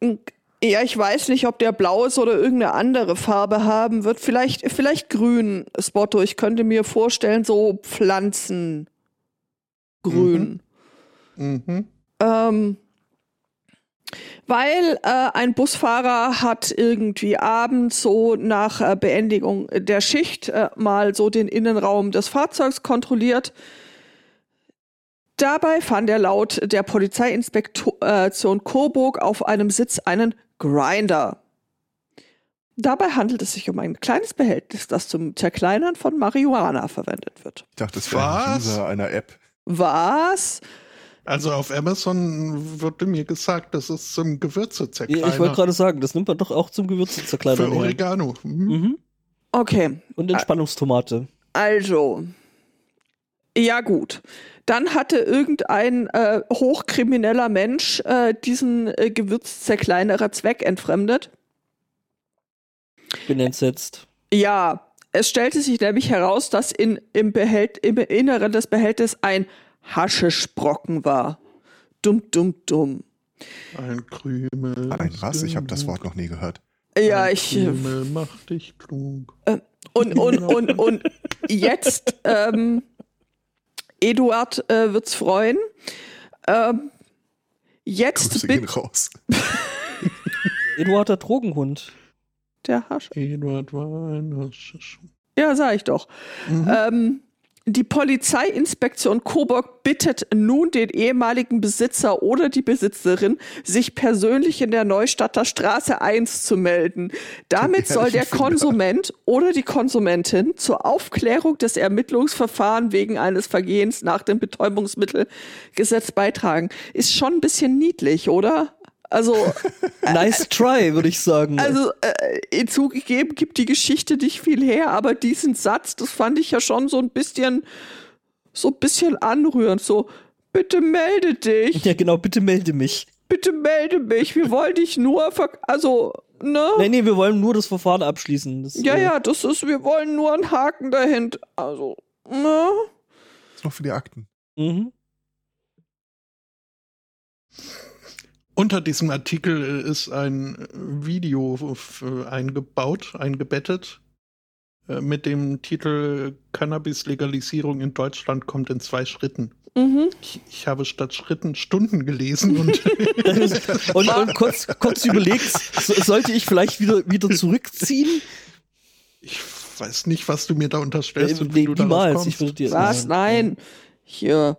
äh. Ja, ich weiß nicht, ob der blaues oder irgendeine andere Farbe haben wird. Vielleicht, vielleicht grün, Spotto. Ich könnte mir vorstellen, so Pflanzen. Grün. Mhm. Ähm, weil äh, ein Busfahrer hat irgendwie abends so nach äh, Beendigung der Schicht äh, mal so den Innenraum des Fahrzeugs kontrolliert. Dabei fand er laut der Polizeiinspektion Coburg auf einem Sitz einen Grinder. Dabei handelt es sich um ein kleines Behältnis, das zum Zerkleinern von Marihuana verwendet wird. Ich dachte, das wäre ein? User einer App. Was? Also auf Amazon wurde mir gesagt, das ist zum Gewürze Ja, ich wollte gerade sagen, das nimmt man doch auch zum Gewürze Für zerkleinern. Oregano. Mhm. Mhm. Okay, Und Entspannungstomate. Also, ja gut. Dann hatte irgendein äh, hochkrimineller Mensch äh, diesen äh, Gewürzzerkleinerer Zweck entfremdet. Bin entsetzt. Ja, es stellte sich nämlich heraus, dass in, im, Behält im Inneren des Behältnisses ein Haschischbrocken war. Dumm, dumm, dumm. Ein Krümel. Ein was? Ich habe das Wort noch nie gehört. Ja, ein ich. äh, Krümel macht dich klug. Und, und, und, und jetzt, ähm, Eduard äh, wird's freuen. Ähm, jetzt Grüße gehen raus. Eduard der Drogenhund. der Hasch. Eduard war ein Haschisch. Ja, sag ich doch. Mhm. Ähm, die Polizeiinspektion Coburg bittet nun den ehemaligen Besitzer oder die Besitzerin, sich persönlich in der Neustadter Straße 1 zu melden. Damit soll der. Konsument oder die Konsumentin zur Aufklärung des Ermittlungsverfahrens wegen eines Vergehens nach dem Betäubungsmittelgesetz beitragen. Ist schon ein bisschen niedlich, oder? Also, Nice try, würde ich sagen. also äh, zugegeben gibt die Geschichte nicht viel her, aber diesen Satz, das fand ich ja schon so ein bisschen, so ein bisschen anrührend. So, bitte melde dich, ja, genau, bitte melde mich. bitte melde mich. Wir wollen dich nur, ver also, ne? Nee, nee, wir wollen nur das Verfahren abschließen. Das, Ja, äh, ja, das ist, wir wollen nur einen Haken dahinter. Also, ne? Das ist noch für die Akten. Mhm. Unter diesem Artikel ist ein Video f- eingebaut, eingebettet, äh, mit dem Titel Cannabis-Legalisierung in Deutschland kommt in zwei Schritten. Mhm. Ich, ich habe statt Schritten Stunden gelesen und Und, und kurz, kurz überlegt, so, sollte ich vielleicht wieder, wieder zurückziehen? ich weiß nicht, was du mir da unterstellst Äh, und wie nee, niemals. kommst. Ich würde dir Was? Nein. Hier.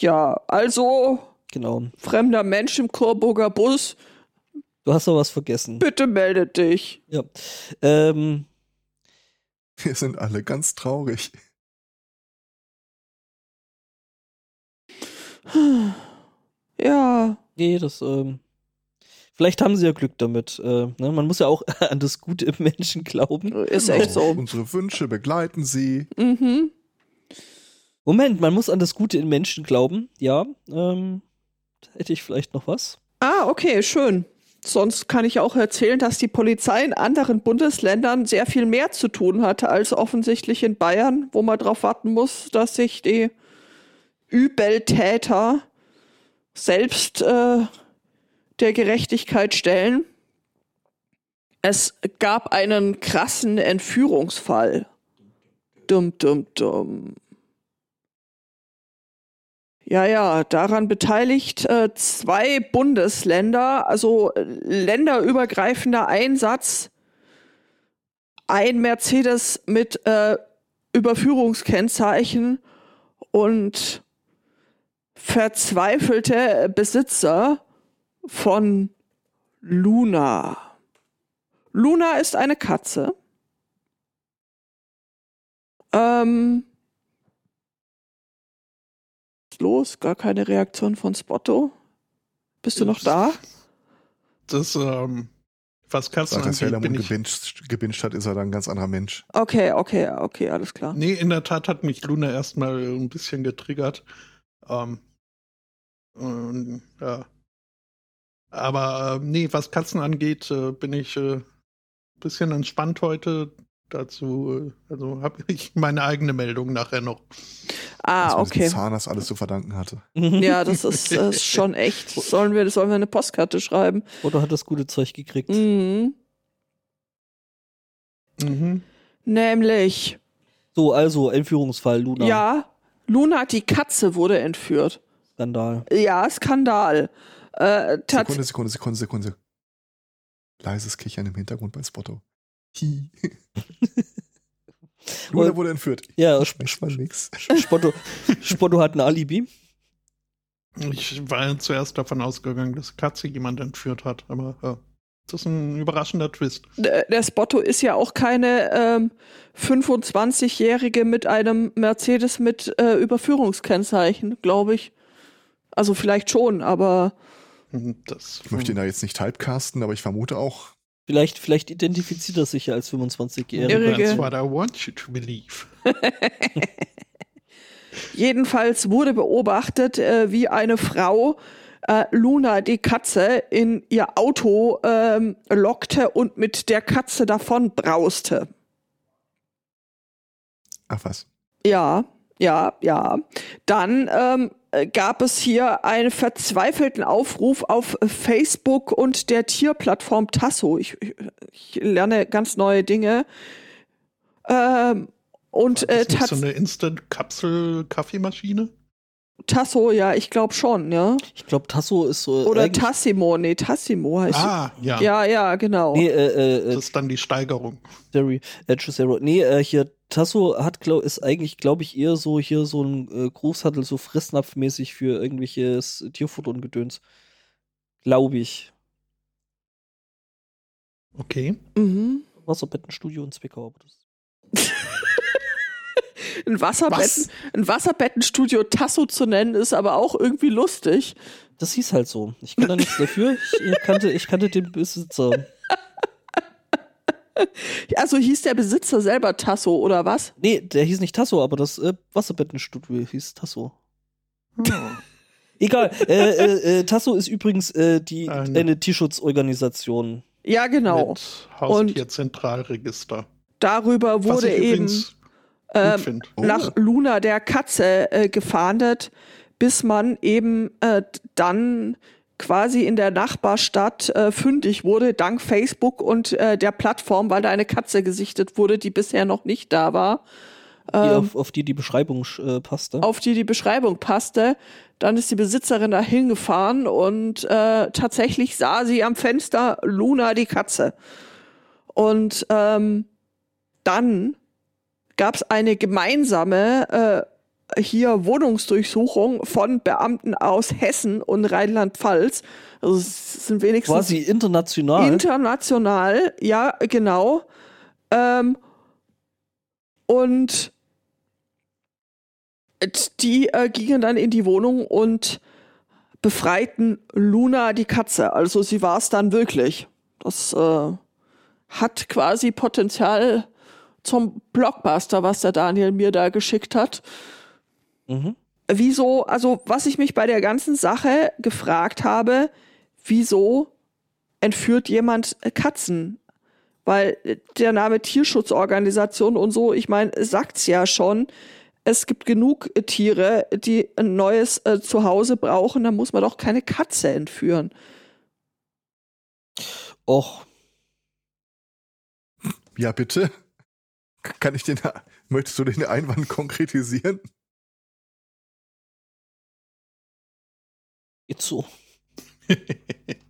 Ja, also, Genau. fremder Mensch im Coburger Bus, Du hast doch was vergessen. bitte melde dich. Ja. Ähm, Wir sind alle ganz traurig. Ja. nee, das, ähm, vielleicht haben sie ja Glück damit. Äh, ne? Man muss ja auch an das Gute im Menschen glauben. Ist Genau. echt so. Unsere Wünsche begleiten sie. Mhm. Moment, man muss an das Gute in Menschen glauben. Ja, ähm, hätte ich vielleicht noch was. Ah, okay, schön. Sonst kann ich auch erzählen, dass die Polizei in anderen Bundesländern sehr viel mehr zu tun hatte als offensichtlich in Bayern, wo man darauf warten muss, dass sich die Übeltäter selbst äh, der Gerechtigkeit stellen. Es gab einen krassen Entführungsfall. Dumm, dumm, dumm. Ja, ja, daran beteiligt äh, zwei Bundesländer, also äh, länderübergreifender Einsatz. Ein Mercedes mit äh, Überführungskennzeichen und verzweifelte Besitzer von Luna. Luna ist eine Katze. Ähm, los? Gar keine Reaktion von Spotto? Bist du noch da? Das, ähm, was Katzen Seit angeht, Sailor Moon gebinged, gebinged hat, ist er dann ein ganz anderer Mensch. Okay, okay, okay, alles klar. Nee, in der Tat hat mich Luna erstmal ein bisschen getriggert. Ähm, ähm, ja. Aber äh, nee, was Katzen angeht, äh, bin ich äh, ein bisschen entspannt heute. Dazu, also habe ich meine eigene Meldung nachher noch. Ah, man okay. Zahnarzt alles zu verdanken hatte. Ja, das ist, das ist schon echt. Sollen wir, sollen wir eine Postkarte schreiben? Oder hat das gute Zeug gekriegt? Mhm. Mhm. Nämlich, So, also Entführungsfall Luna. ja, Luna, die Katze, wurde entführt. Skandal. Ja, Skandal. Äh, Sekunde, Sekunde, Sekunde, Sekunde. Leises Kichern im Hintergrund bei Spotto. Hi. Und- wurde entführt. Ja, nix. Spotto, Spotto hat ein Alibi. Ich war zuerst davon ausgegangen, dass Katze jemand entführt hat, aber ja. das ist ein überraschender Twist. der der Spotto ist ja auch keine ähm, 25-Jährige mit einem Mercedes mit äh, Überführungskennzeichen, glaube ich. Also vielleicht schon, aber Das, Ich möchte ihn da jetzt nicht typecasten, aber ich vermute auch. Vielleicht, vielleicht identifiziert er sich ja als 25-Jähriger. Irre. That's what I want you to believe. Jedenfalls wurde beobachtet, äh, wie eine Frau äh, Luna, die Katze, in ihr Auto ähm, lockte und mit der Katze davon brauste. Ach was. Ja, ja, ja. Dann ähm, äh, gab es hier einen verzweifelten Aufruf auf Facebook und der Tierplattform Tasso. Ich, ich, ich lerne ganz neue Dinge. Ähm, und äh, ist nicht so eine Instant-Kapsel-Kaffeemaschine? Tasso, ja, ich glaube schon, ja. Ich glaube, Tasso ist so. Oder Tassimo, nee, Tassimo heißt Ah, ja. Ja, ja, genau. Nee, äh, äh, äh, Das ist dann die Steigerung. Sorry, äh. Nee, äh, hier, Tasso hat, glaub, ist eigentlich, glaube ich, eher so hier so ein äh, Großhandel, so fressnapfmäßig für irgendwelches Tierfutter und Gedöns. Glaube ich. Okay. Mhm. Wasserbettenstudio in Zwickau. Aber das Ein, Wasserbetten, Was? ein Wasserbettenstudio Tasso zu nennen, ist aber auch irgendwie lustig. Das hieß halt so. Ich kann da nichts dafür. Ich, kannte, ich kannte den Besitzer. Also hieß der Besitzer selber Tasso, oder was? Nee, der hieß nicht Tasso, aber das äh, Wasserbettenstudio hieß Tasso. Hm. Egal. äh, äh, äh, Tasso ist übrigens äh, die, Eine- eine Tierschutzorganisation. Ja, genau. Mit Haustierzentralregister. Darüber Was wurde ich eben ähm. Oh. nach Luna der Katze äh, gefahndet, bis man eben äh, dann quasi in der Nachbarstadt äh, fündig wurde, dank Facebook und äh, der Plattform, weil da eine Katze gesichtet wurde, die bisher noch nicht da war. Die Ähm, auf, auf die die Beschreibung äh, passte. auf die die Beschreibung passte. Dann ist die Besitzerin da hingefahren und äh, tatsächlich sah sie am Fenster Luna die Katze. Und ähm, dann gab es eine gemeinsame äh, hier Wohnungsdurchsuchung von Beamten aus Hessen und Rheinland-Pfalz. Also es sind wenigstens Quasi international. International, ja, genau. Ähm, und die äh, gingen dann in die Wohnung und befreiten Luna die Katze. Also sie war es dann wirklich. Das äh, hat quasi Potenzial zum Blockbuster, was der Daniel mir da geschickt hat. Mhm. Wieso, also was ich mich bei der ganzen Sache gefragt habe, wieso entführt jemand äh, Katzen? Weil äh, der Name Tierschutzorganisation und so, ich meine, sagt's ja schon, es gibt genug äh, Tiere, die ein neues äh, Zuhause brauchen, dann muss man doch keine Katze entführen. Och, Ja, bitte. Kann ich den, möchtest du den Einwand konkretisieren? Geht so.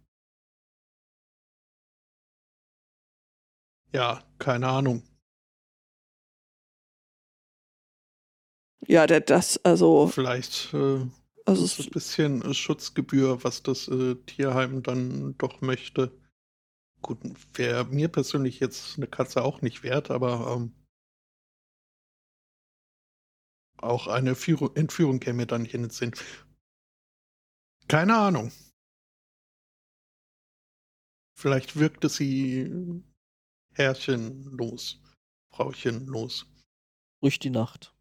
ja, keine Ahnung. Ja, der, das, also, Vielleicht äh, also ist es- ein bisschen äh, Schutzgebühr, was das äh, Tierheim dann doch möchte. Gut, wäre mir persönlich jetzt eine Katze auch nicht wert, aber ähm, auch eine Führung, Entführung käme mir da nicht in den Sinn. Keine Ahnung. Vielleicht wirkte sie herrchenlos, frauchenlos. Durch die Nacht.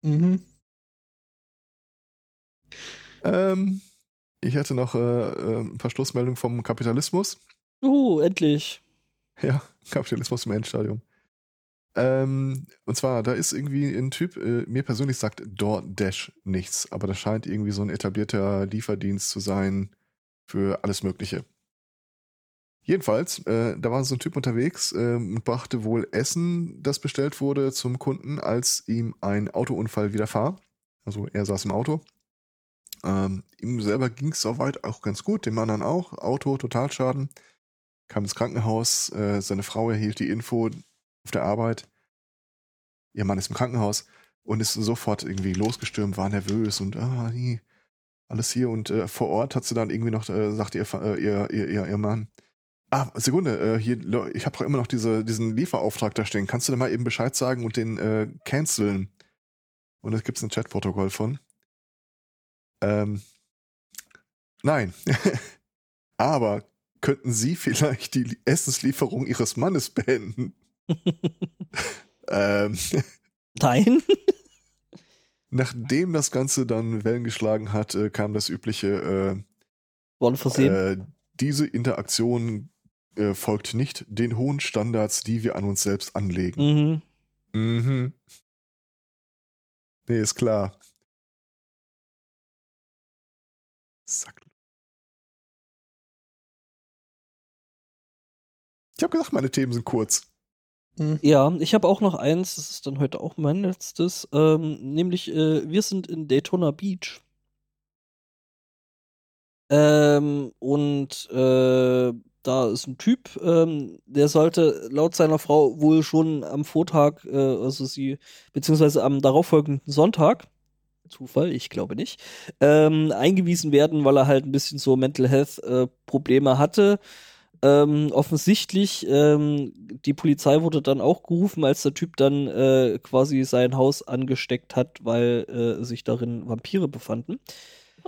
Mhm. Ähm, ich hatte noch äh, äh, ein paar Schlussmeldungen vom Kapitalismus. Juhu, endlich. Ja, Kapitalismus im Endstadium. Ähm, und zwar, da ist irgendwie ein Typ, äh, mir persönlich sagt DoorDash nichts, aber das scheint irgendwie so ein etablierter Lieferdienst zu sein für alles Mögliche. Jedenfalls, äh, da war so ein Typ unterwegs äh, und brachte wohl Essen, das bestellt wurde, zum Kunden, als ihm ein Autounfall widerfahr. Also er saß im Auto. Ähm, ihm selber ging es soweit auch ganz gut, dem anderen auch. Auto, Totalschaden. Kam ins Krankenhaus, äh, seine Frau erhielt die Info auf der Arbeit. Ihr Mann ist im Krankenhaus und ist sofort irgendwie losgestürmt, war nervös und ah, nee, alles hier. Und äh, vor Ort hat sie dann irgendwie noch, äh, sagt ihr, äh, ihr, ihr, ihr, Mann, Ah, Sekunde, äh, hier, ich habe doch immer noch diese, diesen Lieferauftrag da stehen. Kannst du da mal eben Bescheid sagen und den äh, canceln? Und da gibt's ein Chatprotokoll von. Ähm, nein. Aber könnten Sie vielleicht die Essenslieferung Ihres Mannes beenden? ähm, Nein. Nachdem das Ganze dann Wellen geschlagen hat, äh, kam das übliche Worden versehen. äh, diese Interaktion äh, folgt nicht den hohen Standards, die wir an uns selbst anlegen. mhm. Mhm. Nee, ist klar. Sack. Ich habe gesagt, meine Themen sind kurz. Hm. Ja, ich habe auch noch eins, das ist dann heute auch mein letztes, ähm, nämlich äh, wir sind in Daytona Beach. Ähm, und äh, da ist ein Typ, ähm, der sollte laut seiner Frau wohl schon am Vortag, äh, also sie, beziehungsweise am darauffolgenden Sonntag, Zufall, ich glaube nicht, ähm, eingewiesen werden, weil er halt ein bisschen so Mental Health äh, Probleme hatte. Ähm, offensichtlich, ähm, die Polizei wurde dann auch gerufen, als der Typ dann äh, quasi sein Haus angesteckt hat, weil äh, sich darin Vampire befanden.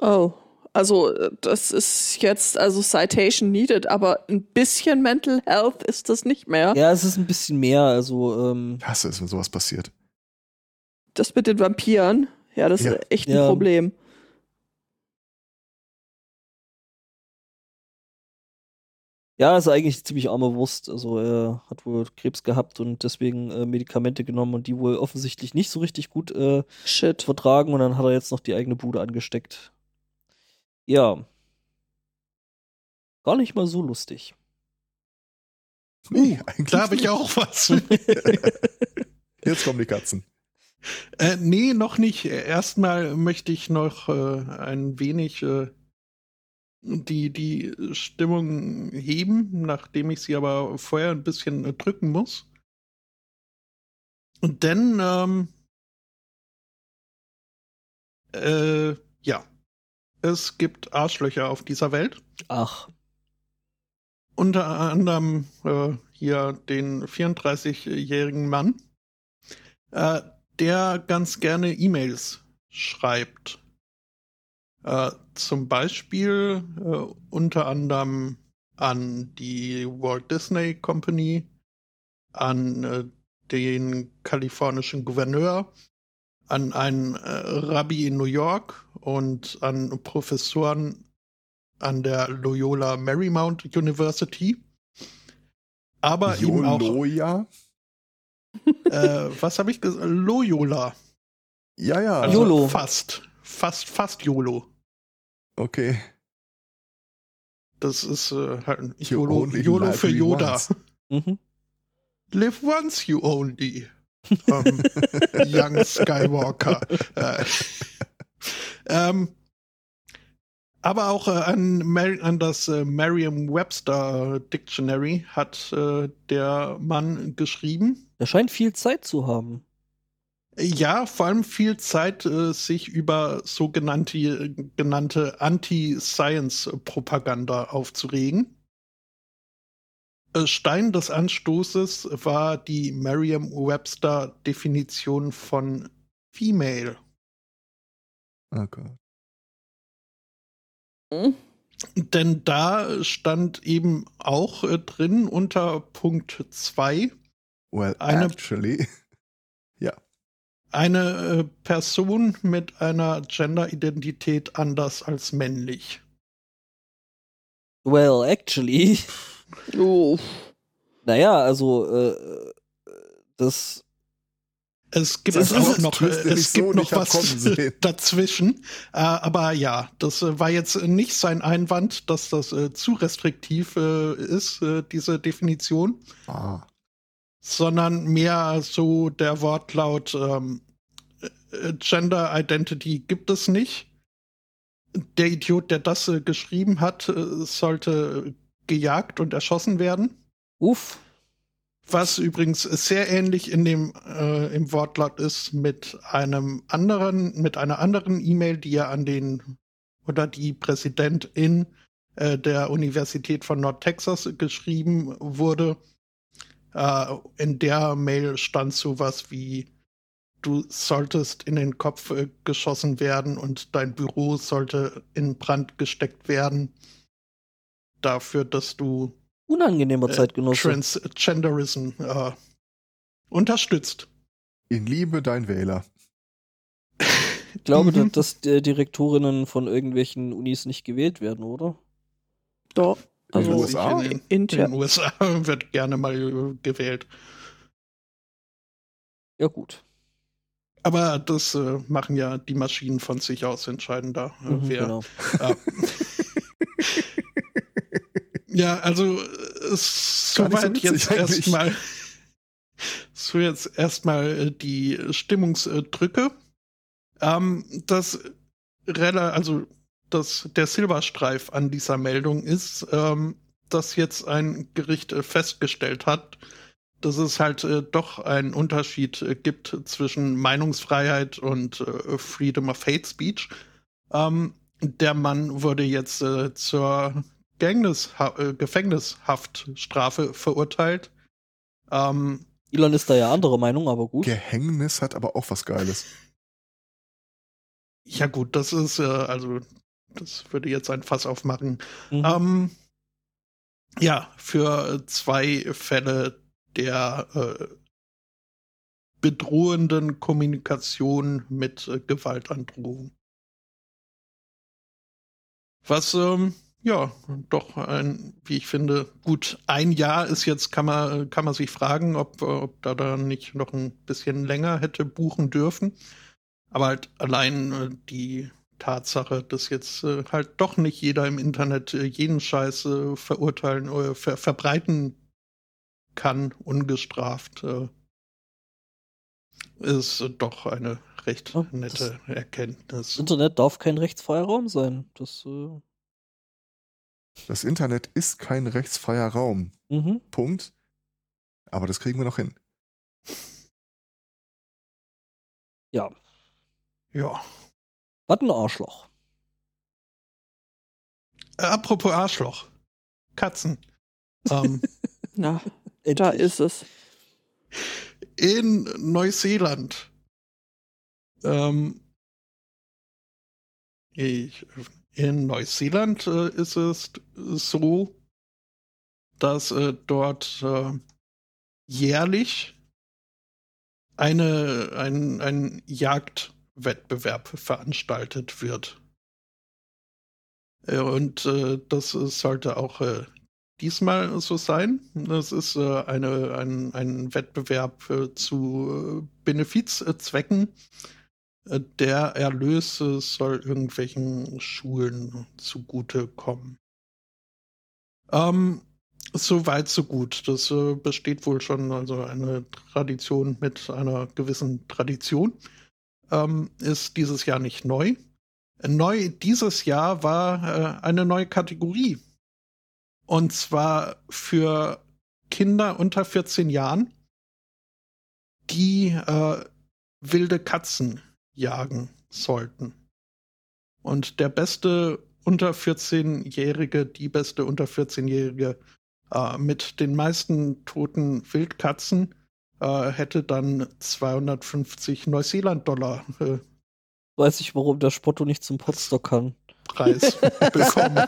Oh, also äh, das ist jetzt also Citation needed, aber ein bisschen Mental Health ist das nicht mehr. Ja, es ist ein bisschen mehr, also ähm, Ich hasse es, wenn sowas passiert. Das mit den Vampiren, ja, das Ja. ist echt ein Ja. Problem. Ja, ist eigentlich eine ziemlich arme Wurst. Also er hat wohl Krebs gehabt und deswegen äh, Medikamente genommen und die wohl offensichtlich nicht so richtig gut äh, Shit. vertragen und dann hat er jetzt noch die eigene Bude angesteckt. Ja. Gar nicht mal so lustig. Nee, eigentlich Da habe ich auch was. Jetzt kommen die Katzen. äh, nee, noch nicht. Erstmal möchte ich noch äh, ein wenig äh, die, die Stimmung heben, nachdem ich sie aber vorher ein bisschen drücken muss. Und denn, ähm, äh, ja, es gibt Arschlöcher auf dieser Welt. Ach, Unter anderem äh, hier den 34-jährigen Mann, äh, der ganz gerne E-Mails schreibt. Äh, zum Beispiel äh, unter anderem an die Walt Disney Company, an äh, den kalifornischen Gouverneur, an einen äh, Rabbi in New York und an Professoren an der Loyola Marymount University. Aber eben auch, Joloja? äh, was habe ich gesagt? Loyola. Ja, ja. Also YOLO. fast. Fast, fast YOLO. Okay. Das ist äh, halt You YOLO, YOLO für Yoda. once. mhm. Live once you only. Ähm, Young Skywalker. äh, ähm, aber auch äh, an, Mer an das äh, Merriam-Webster Dictionary hat äh, der Mann geschrieben. Er scheint viel Zeit zu haben. Ja, vor allem viel Zeit, äh, sich über sogenannte genannte Anti-Science-Propaganda aufzuregen. Äh, Stein des Anstoßes war die Merriam-Webster-Definition von Female. Oh Gott. Hm? Denn da stand eben auch äh, drin unter Punkt 2 Well, Eine- actually. eine äh, Person mit einer Gender-Identität anders als männlich. Well, actually. Uff. Naja, also äh, Das Es gibt Das auch noch, äh, es gibt so noch was dazwischen. Äh, aber ja, das äh, war jetzt nicht sein Einwand, dass das äh, zu restriktiv äh, ist, äh, diese Definition, Ah. Sondern mehr so der Wortlaut ähm, äh, Gender Identity gibt es nicht. Der Idiot, der das äh, geschrieben hat, äh, sollte gejagt und erschossen werden. uff. Was übrigens sehr ähnlich in dem äh, im Wortlaut ist mit einem anderen, mit einer anderen E-Mail, die er an den oder die Präsidentin äh, der Universität von Nordtexas geschrieben wurde. Äh, in der Mail stand sowas wie du solltest in den Kopf äh, geschossen werden und dein Büro sollte in Brand gesteckt werden dafür, dass du Unangenehmer äh, Zeitgenosse. Transgenderism äh, unterstützt. In Liebe dein Wähler. Ich glaube, Mhm. dass die Direktorinnen von irgendwelchen Unis nicht gewählt werden, oder? Doch. In den Also USA? In, in den USA wird gerne mal äh, gewählt. Ja, gut. Aber das äh, machen ja die Maschinen von sich aus entscheidender. Äh, Mhm, wer, genau. äh, ja, also äh, es- so soweit witzig jetzt erstmal so jetzt erstmal die Stimmungsdrücke. Ähm, das rela also das der Silberstreif an dieser Meldung ist, ähm, dass jetzt ein Gericht äh, festgestellt hat, dass es halt äh, doch einen Unterschied äh, gibt zwischen Meinungsfreiheit und äh, Freedom of Hate Speech. Ähm, der Mann wurde jetzt äh, zur Gefängnisha äh, Gefängnishaftstrafe verurteilt. Ähm, Elon ist da ja anderer Meinung, aber gut. Gehängnis hat aber auch was Geiles. ja gut, das ist äh, also das würde jetzt ein Fass aufmachen. Mhm. Ähm, ja, für zwei Fälle der äh, bedrohenden Kommunikation mit äh, Gewaltandrohung. Was, ähm, ja, doch ein, wie ich finde, gut, ein Jahr ist jetzt, kann man, kann man sich fragen, ob, äh, ob da dann nicht noch ein bisschen länger hätte buchen dürfen. Aber halt allein äh, die Tatsache, dass jetzt äh, halt doch nicht jeder im Internet äh, jeden Scheiß äh, verurteilen oder ver verbreiten kann, ungestraft, äh, ist äh, doch eine recht Ja, nette Das Erkenntnis. Internet darf kein rechtsfreier Raum sein. Das, äh, Das Internet ist kein rechtsfreier Raum. mhm. Punkt. Aber das kriegen wir noch hin. Ja, Ja. Was ein Arschloch. Äh, apropos Arschloch. Katzen. ähm, Na, da ist es. in Neuseeland. Ähm, ich, in Neuseeland äh, ist es so, dass äh, dort äh, jährlich eine, ein, ein Jagdwettbewerb veranstaltet wird. Äh, Und äh, das äh, sollte auch äh, diesmal so sein. Das ist äh, eine, ein, ein Wettbewerb äh, zu Benefizzwecken. Der Erlös soll irgendwelchen Schulen zugutekommen. Ähm, so weit, so gut. Das besteht wohl schon also eine Tradition mit einer gewissen Tradition. Ähm, ist dieses Jahr nicht neu. Neu dieses Jahr war äh, eine neue Kategorie. Und zwar für Kinder unter 14 Jahren, die äh, wilde Katzen jagen sollten. Und der beste unter 14-Jährige, die beste unter 14-Jährige äh, mit den meisten toten Wildkatzen äh, hätte dann 250 Neuseeland-Dollar äh, Weiß ich, warum der Spotto nicht zum Potsdam kann. Preis bekommen.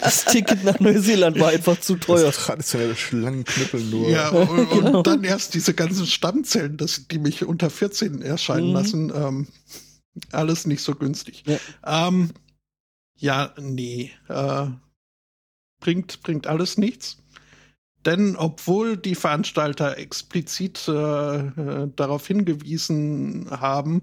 Das Ticket nach Neuseeland war einfach zu teuer. Das traditionelle Schlangenknüppel nur. Ja, und, und Genau. dann erst diese ganzen Stammzellen, das, die mich unter 14 erscheinen Mhm. lassen. Ähm, alles nicht so günstig. Ja. Ähm, ja, nee. Äh, bringt, bringt alles nichts. Denn obwohl die Veranstalter explizit äh, äh, darauf hingewiesen haben,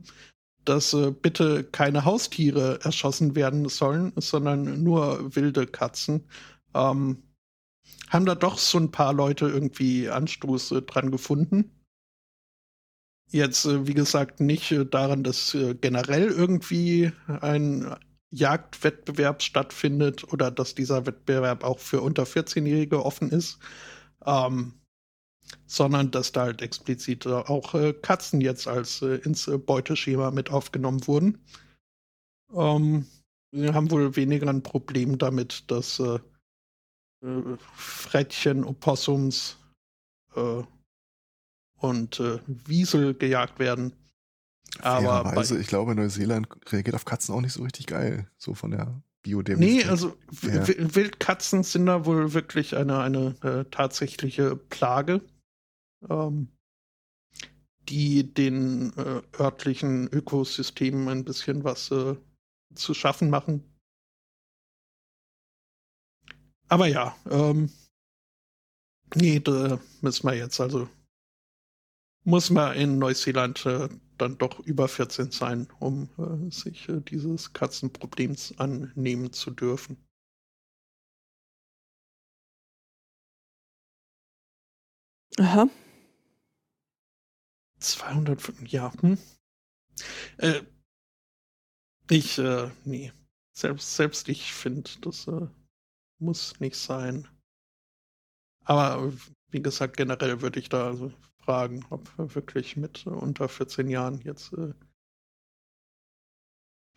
dass äh, bitte keine Haustiere erschossen werden sollen, sondern nur wilde Katzen, ähm, haben da doch so ein paar Leute irgendwie Anstoß äh, dran gefunden. Jetzt, äh, wie gesagt, nicht äh, daran, dass generell irgendwie ein Jagdwettbewerb stattfindet oder dass dieser Wettbewerb auch für unter 14-Jährige offen ist, ähm, sondern dass da halt explizit auch äh, Katzen jetzt als äh, ins äh, Beuteschema mit aufgenommen wurden. Ähm, wir haben wohl weniger ein Problem damit, dass äh, äh, Frettchen, Opossums äh, und Wiesel gejagt werden. Aber Fairerweise, ich glaube, Neuseeland reagiert auf Katzen auch nicht so richtig geil, so von der Biodiversität. Nee, also ja. Wildkatzen sind da wohl wirklich eine, eine äh, tatsächliche Plage, ähm, die den äh, örtlichen Ökosystemen ein bisschen was äh, zu schaffen machen. Aber ja, ähm, nee, da müssen wir jetzt also muss man in Neuseeland äh, dann doch über 14 sein, um äh, sich äh, dieses Katzenproblems annehmen zu dürfen. Aha. 205, ja. Hm. Äh, ich, äh, nee. Selbst, selbst ich finde, das äh, muss nicht sein. Aber wie gesagt, generell würde ich da also fragen, ob wirklich mit unter 14 Jahren jetzt äh,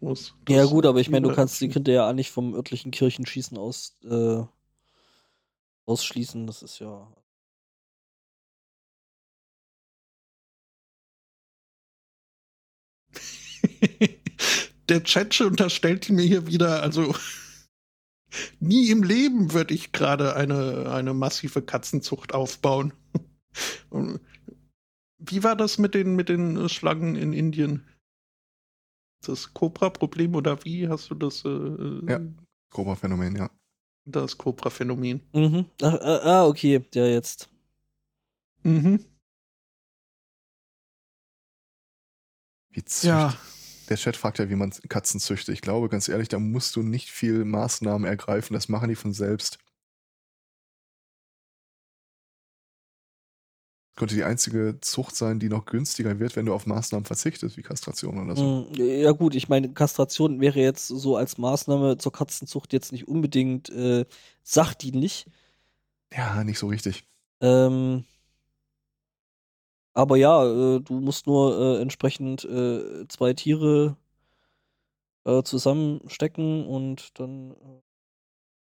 muss. Ja gut, aber ich meine, du kannst die Kinder ja auch nicht vom örtlichen Kirchenschießen aus äh, ausschließen. Das ist ja. Der Chat unterstellt mir hier wieder, also nie im Leben würde ich gerade eine, eine massive Katzenzucht aufbauen. Wie war das mit den, mit den Schlangen in Indien? Das Cobra-Problem oder wie hast du das? Äh, ja, Cobra-Phänomen, ja. Das Cobra-Phänomen. Mhm. Ah, ah, ah, okay, ja, jetzt. Mhm. Wie züchtet? Ja. Der Chat fragt ja, wie man Katzen züchtet. Ich glaube, ganz ehrlich, da musst du nicht viel Maßnahmen ergreifen. Das machen die von selbst. Könnte die einzige Zucht sein, die noch günstiger wird, wenn du auf Maßnahmen verzichtest, wie Kastration oder so. Hm, ja gut, ich meine, Kastration wäre jetzt so als Maßnahme zur Katzenzucht jetzt nicht unbedingt äh, sachdienlich. Ja, nicht so richtig. Ähm, aber ja, äh, du musst nur äh, entsprechend äh, zwei Tiere äh, zusammenstecken und dann äh,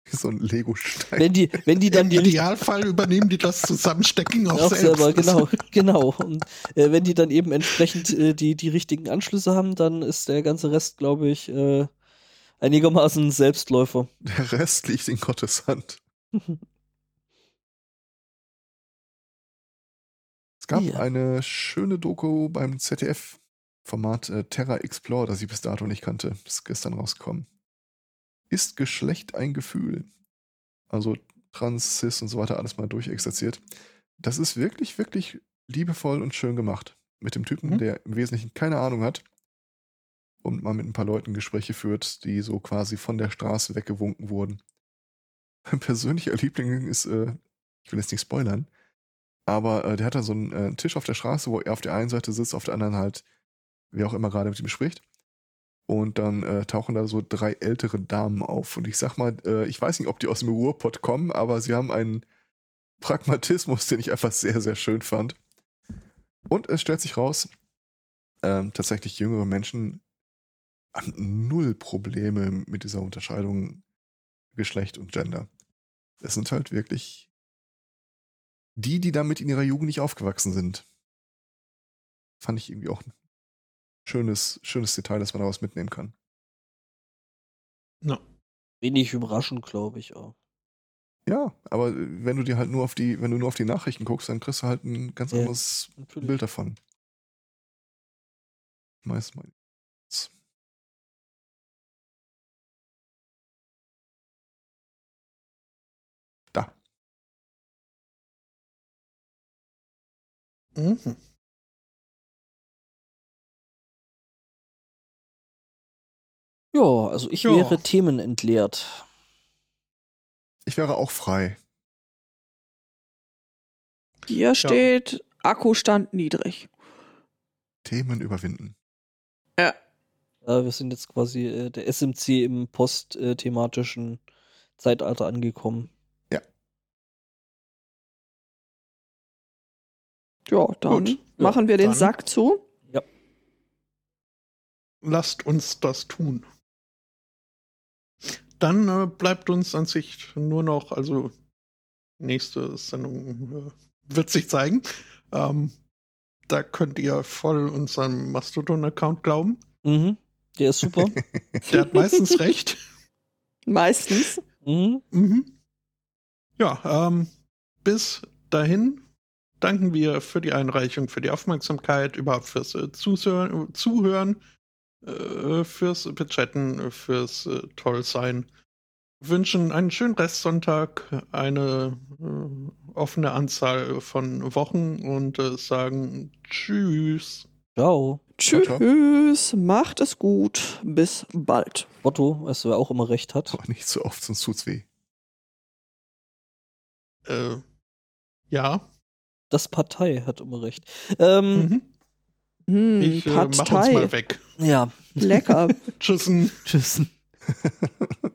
so ein Lego-Stein. Wenn die, wenn die dann Im Idealfall übernehmen die das Zusammenstecken auch, auch selbst. selber. Genau, genau. Und äh, wenn die dann eben entsprechend äh, die, die richtigen Anschlüsse haben, dann ist der ganze Rest, glaube ich, äh, einigermaßen Selbstläufer. Der Rest liegt in Gottes Hand. es gab ja. eine schöne Doku beim ZDF-Format äh, Terra Explore, das ich bis dato nicht kannte. Das ist gestern rausgekommen. Ist Geschlecht ein Gefühl? Also Trans, Cis und so weiter alles mal durchexerziert. Das ist wirklich, wirklich liebevoll und schön gemacht. Mit dem Typen, mhm. der im Wesentlichen keine Ahnung hat und mal mit ein paar Leuten Gespräche führt, die so quasi von der Straße weggewunken wurden. Mein persönlicher Liebling ist, äh, ich will jetzt nicht spoilern, aber äh, der hat da so einen äh, Tisch auf der Straße, wo er auf der einen Seite sitzt, auf der anderen halt, wer auch immer gerade mit ihm spricht. Und dann äh, tauchen da so drei ältere Damen auf. Und ich sag mal, äh, ich weiß nicht, ob die aus dem Ruhrpott kommen, aber sie haben einen Pragmatismus, den ich einfach sehr, sehr schön fand. Und es stellt sich raus, ähm, tatsächlich jüngere Menschen haben null Probleme mit dieser Unterscheidung Geschlecht und Gender. Es sind halt wirklich die, die damit in ihrer Jugend nicht aufgewachsen sind. Fand ich irgendwie auch schönes, schönes Detail, dass man daraus mitnehmen kann. Ja. Wenig überraschend, glaube ich auch. Ja, aber äh, wenn du dir halt nur auf die, wenn du nur auf die Nachrichten guckst, dann kriegst du halt ein ganz ja, anderes natürlich. Bild davon. Meist mal. Mhm. Ja, also ich Ja. wäre themenentleert. Ich wäre auch frei. Hier steht Akkustand niedrig. Themen überwinden. Äh, wir sind jetzt quasi äh, der SMC im postthematischen Zeitalter angekommen. Ja, dann Gut, machen wir den dann. Sack zu. Lasst uns das tun. Dann äh, bleibt uns an sich nur noch, also nächste Sendung äh, wird sich zeigen. Ähm, da könnt ihr voll unserem Mastodon-Account glauben. Mhm. Der ist super. Der hat meistens recht. Meistens. mhm. Mhm. Ja, ähm, bis dahin danken wir für die Einreichung, für die Aufmerksamkeit, überhaupt fürs äh, Zuhören, Zuhören äh, fürs Bechatten, fürs äh, Tollsein. Wünschen einen schönen Restsonntag, eine äh, offene Anzahl von Wochen und äh, sagen Tschüss. Ciao. Ciao, ciao. Tschüss. Macht es gut. Bis bald. Otto, weißt du, wer auch immer recht hat? Aber nicht so oft, sonst tut's weh. Äh, ja. Das Partei hat immer recht. Ähm, Mhm. Hm, Ich äh, mach uns mal weg. Ja. Lecker. Tschüssen. Tschüss.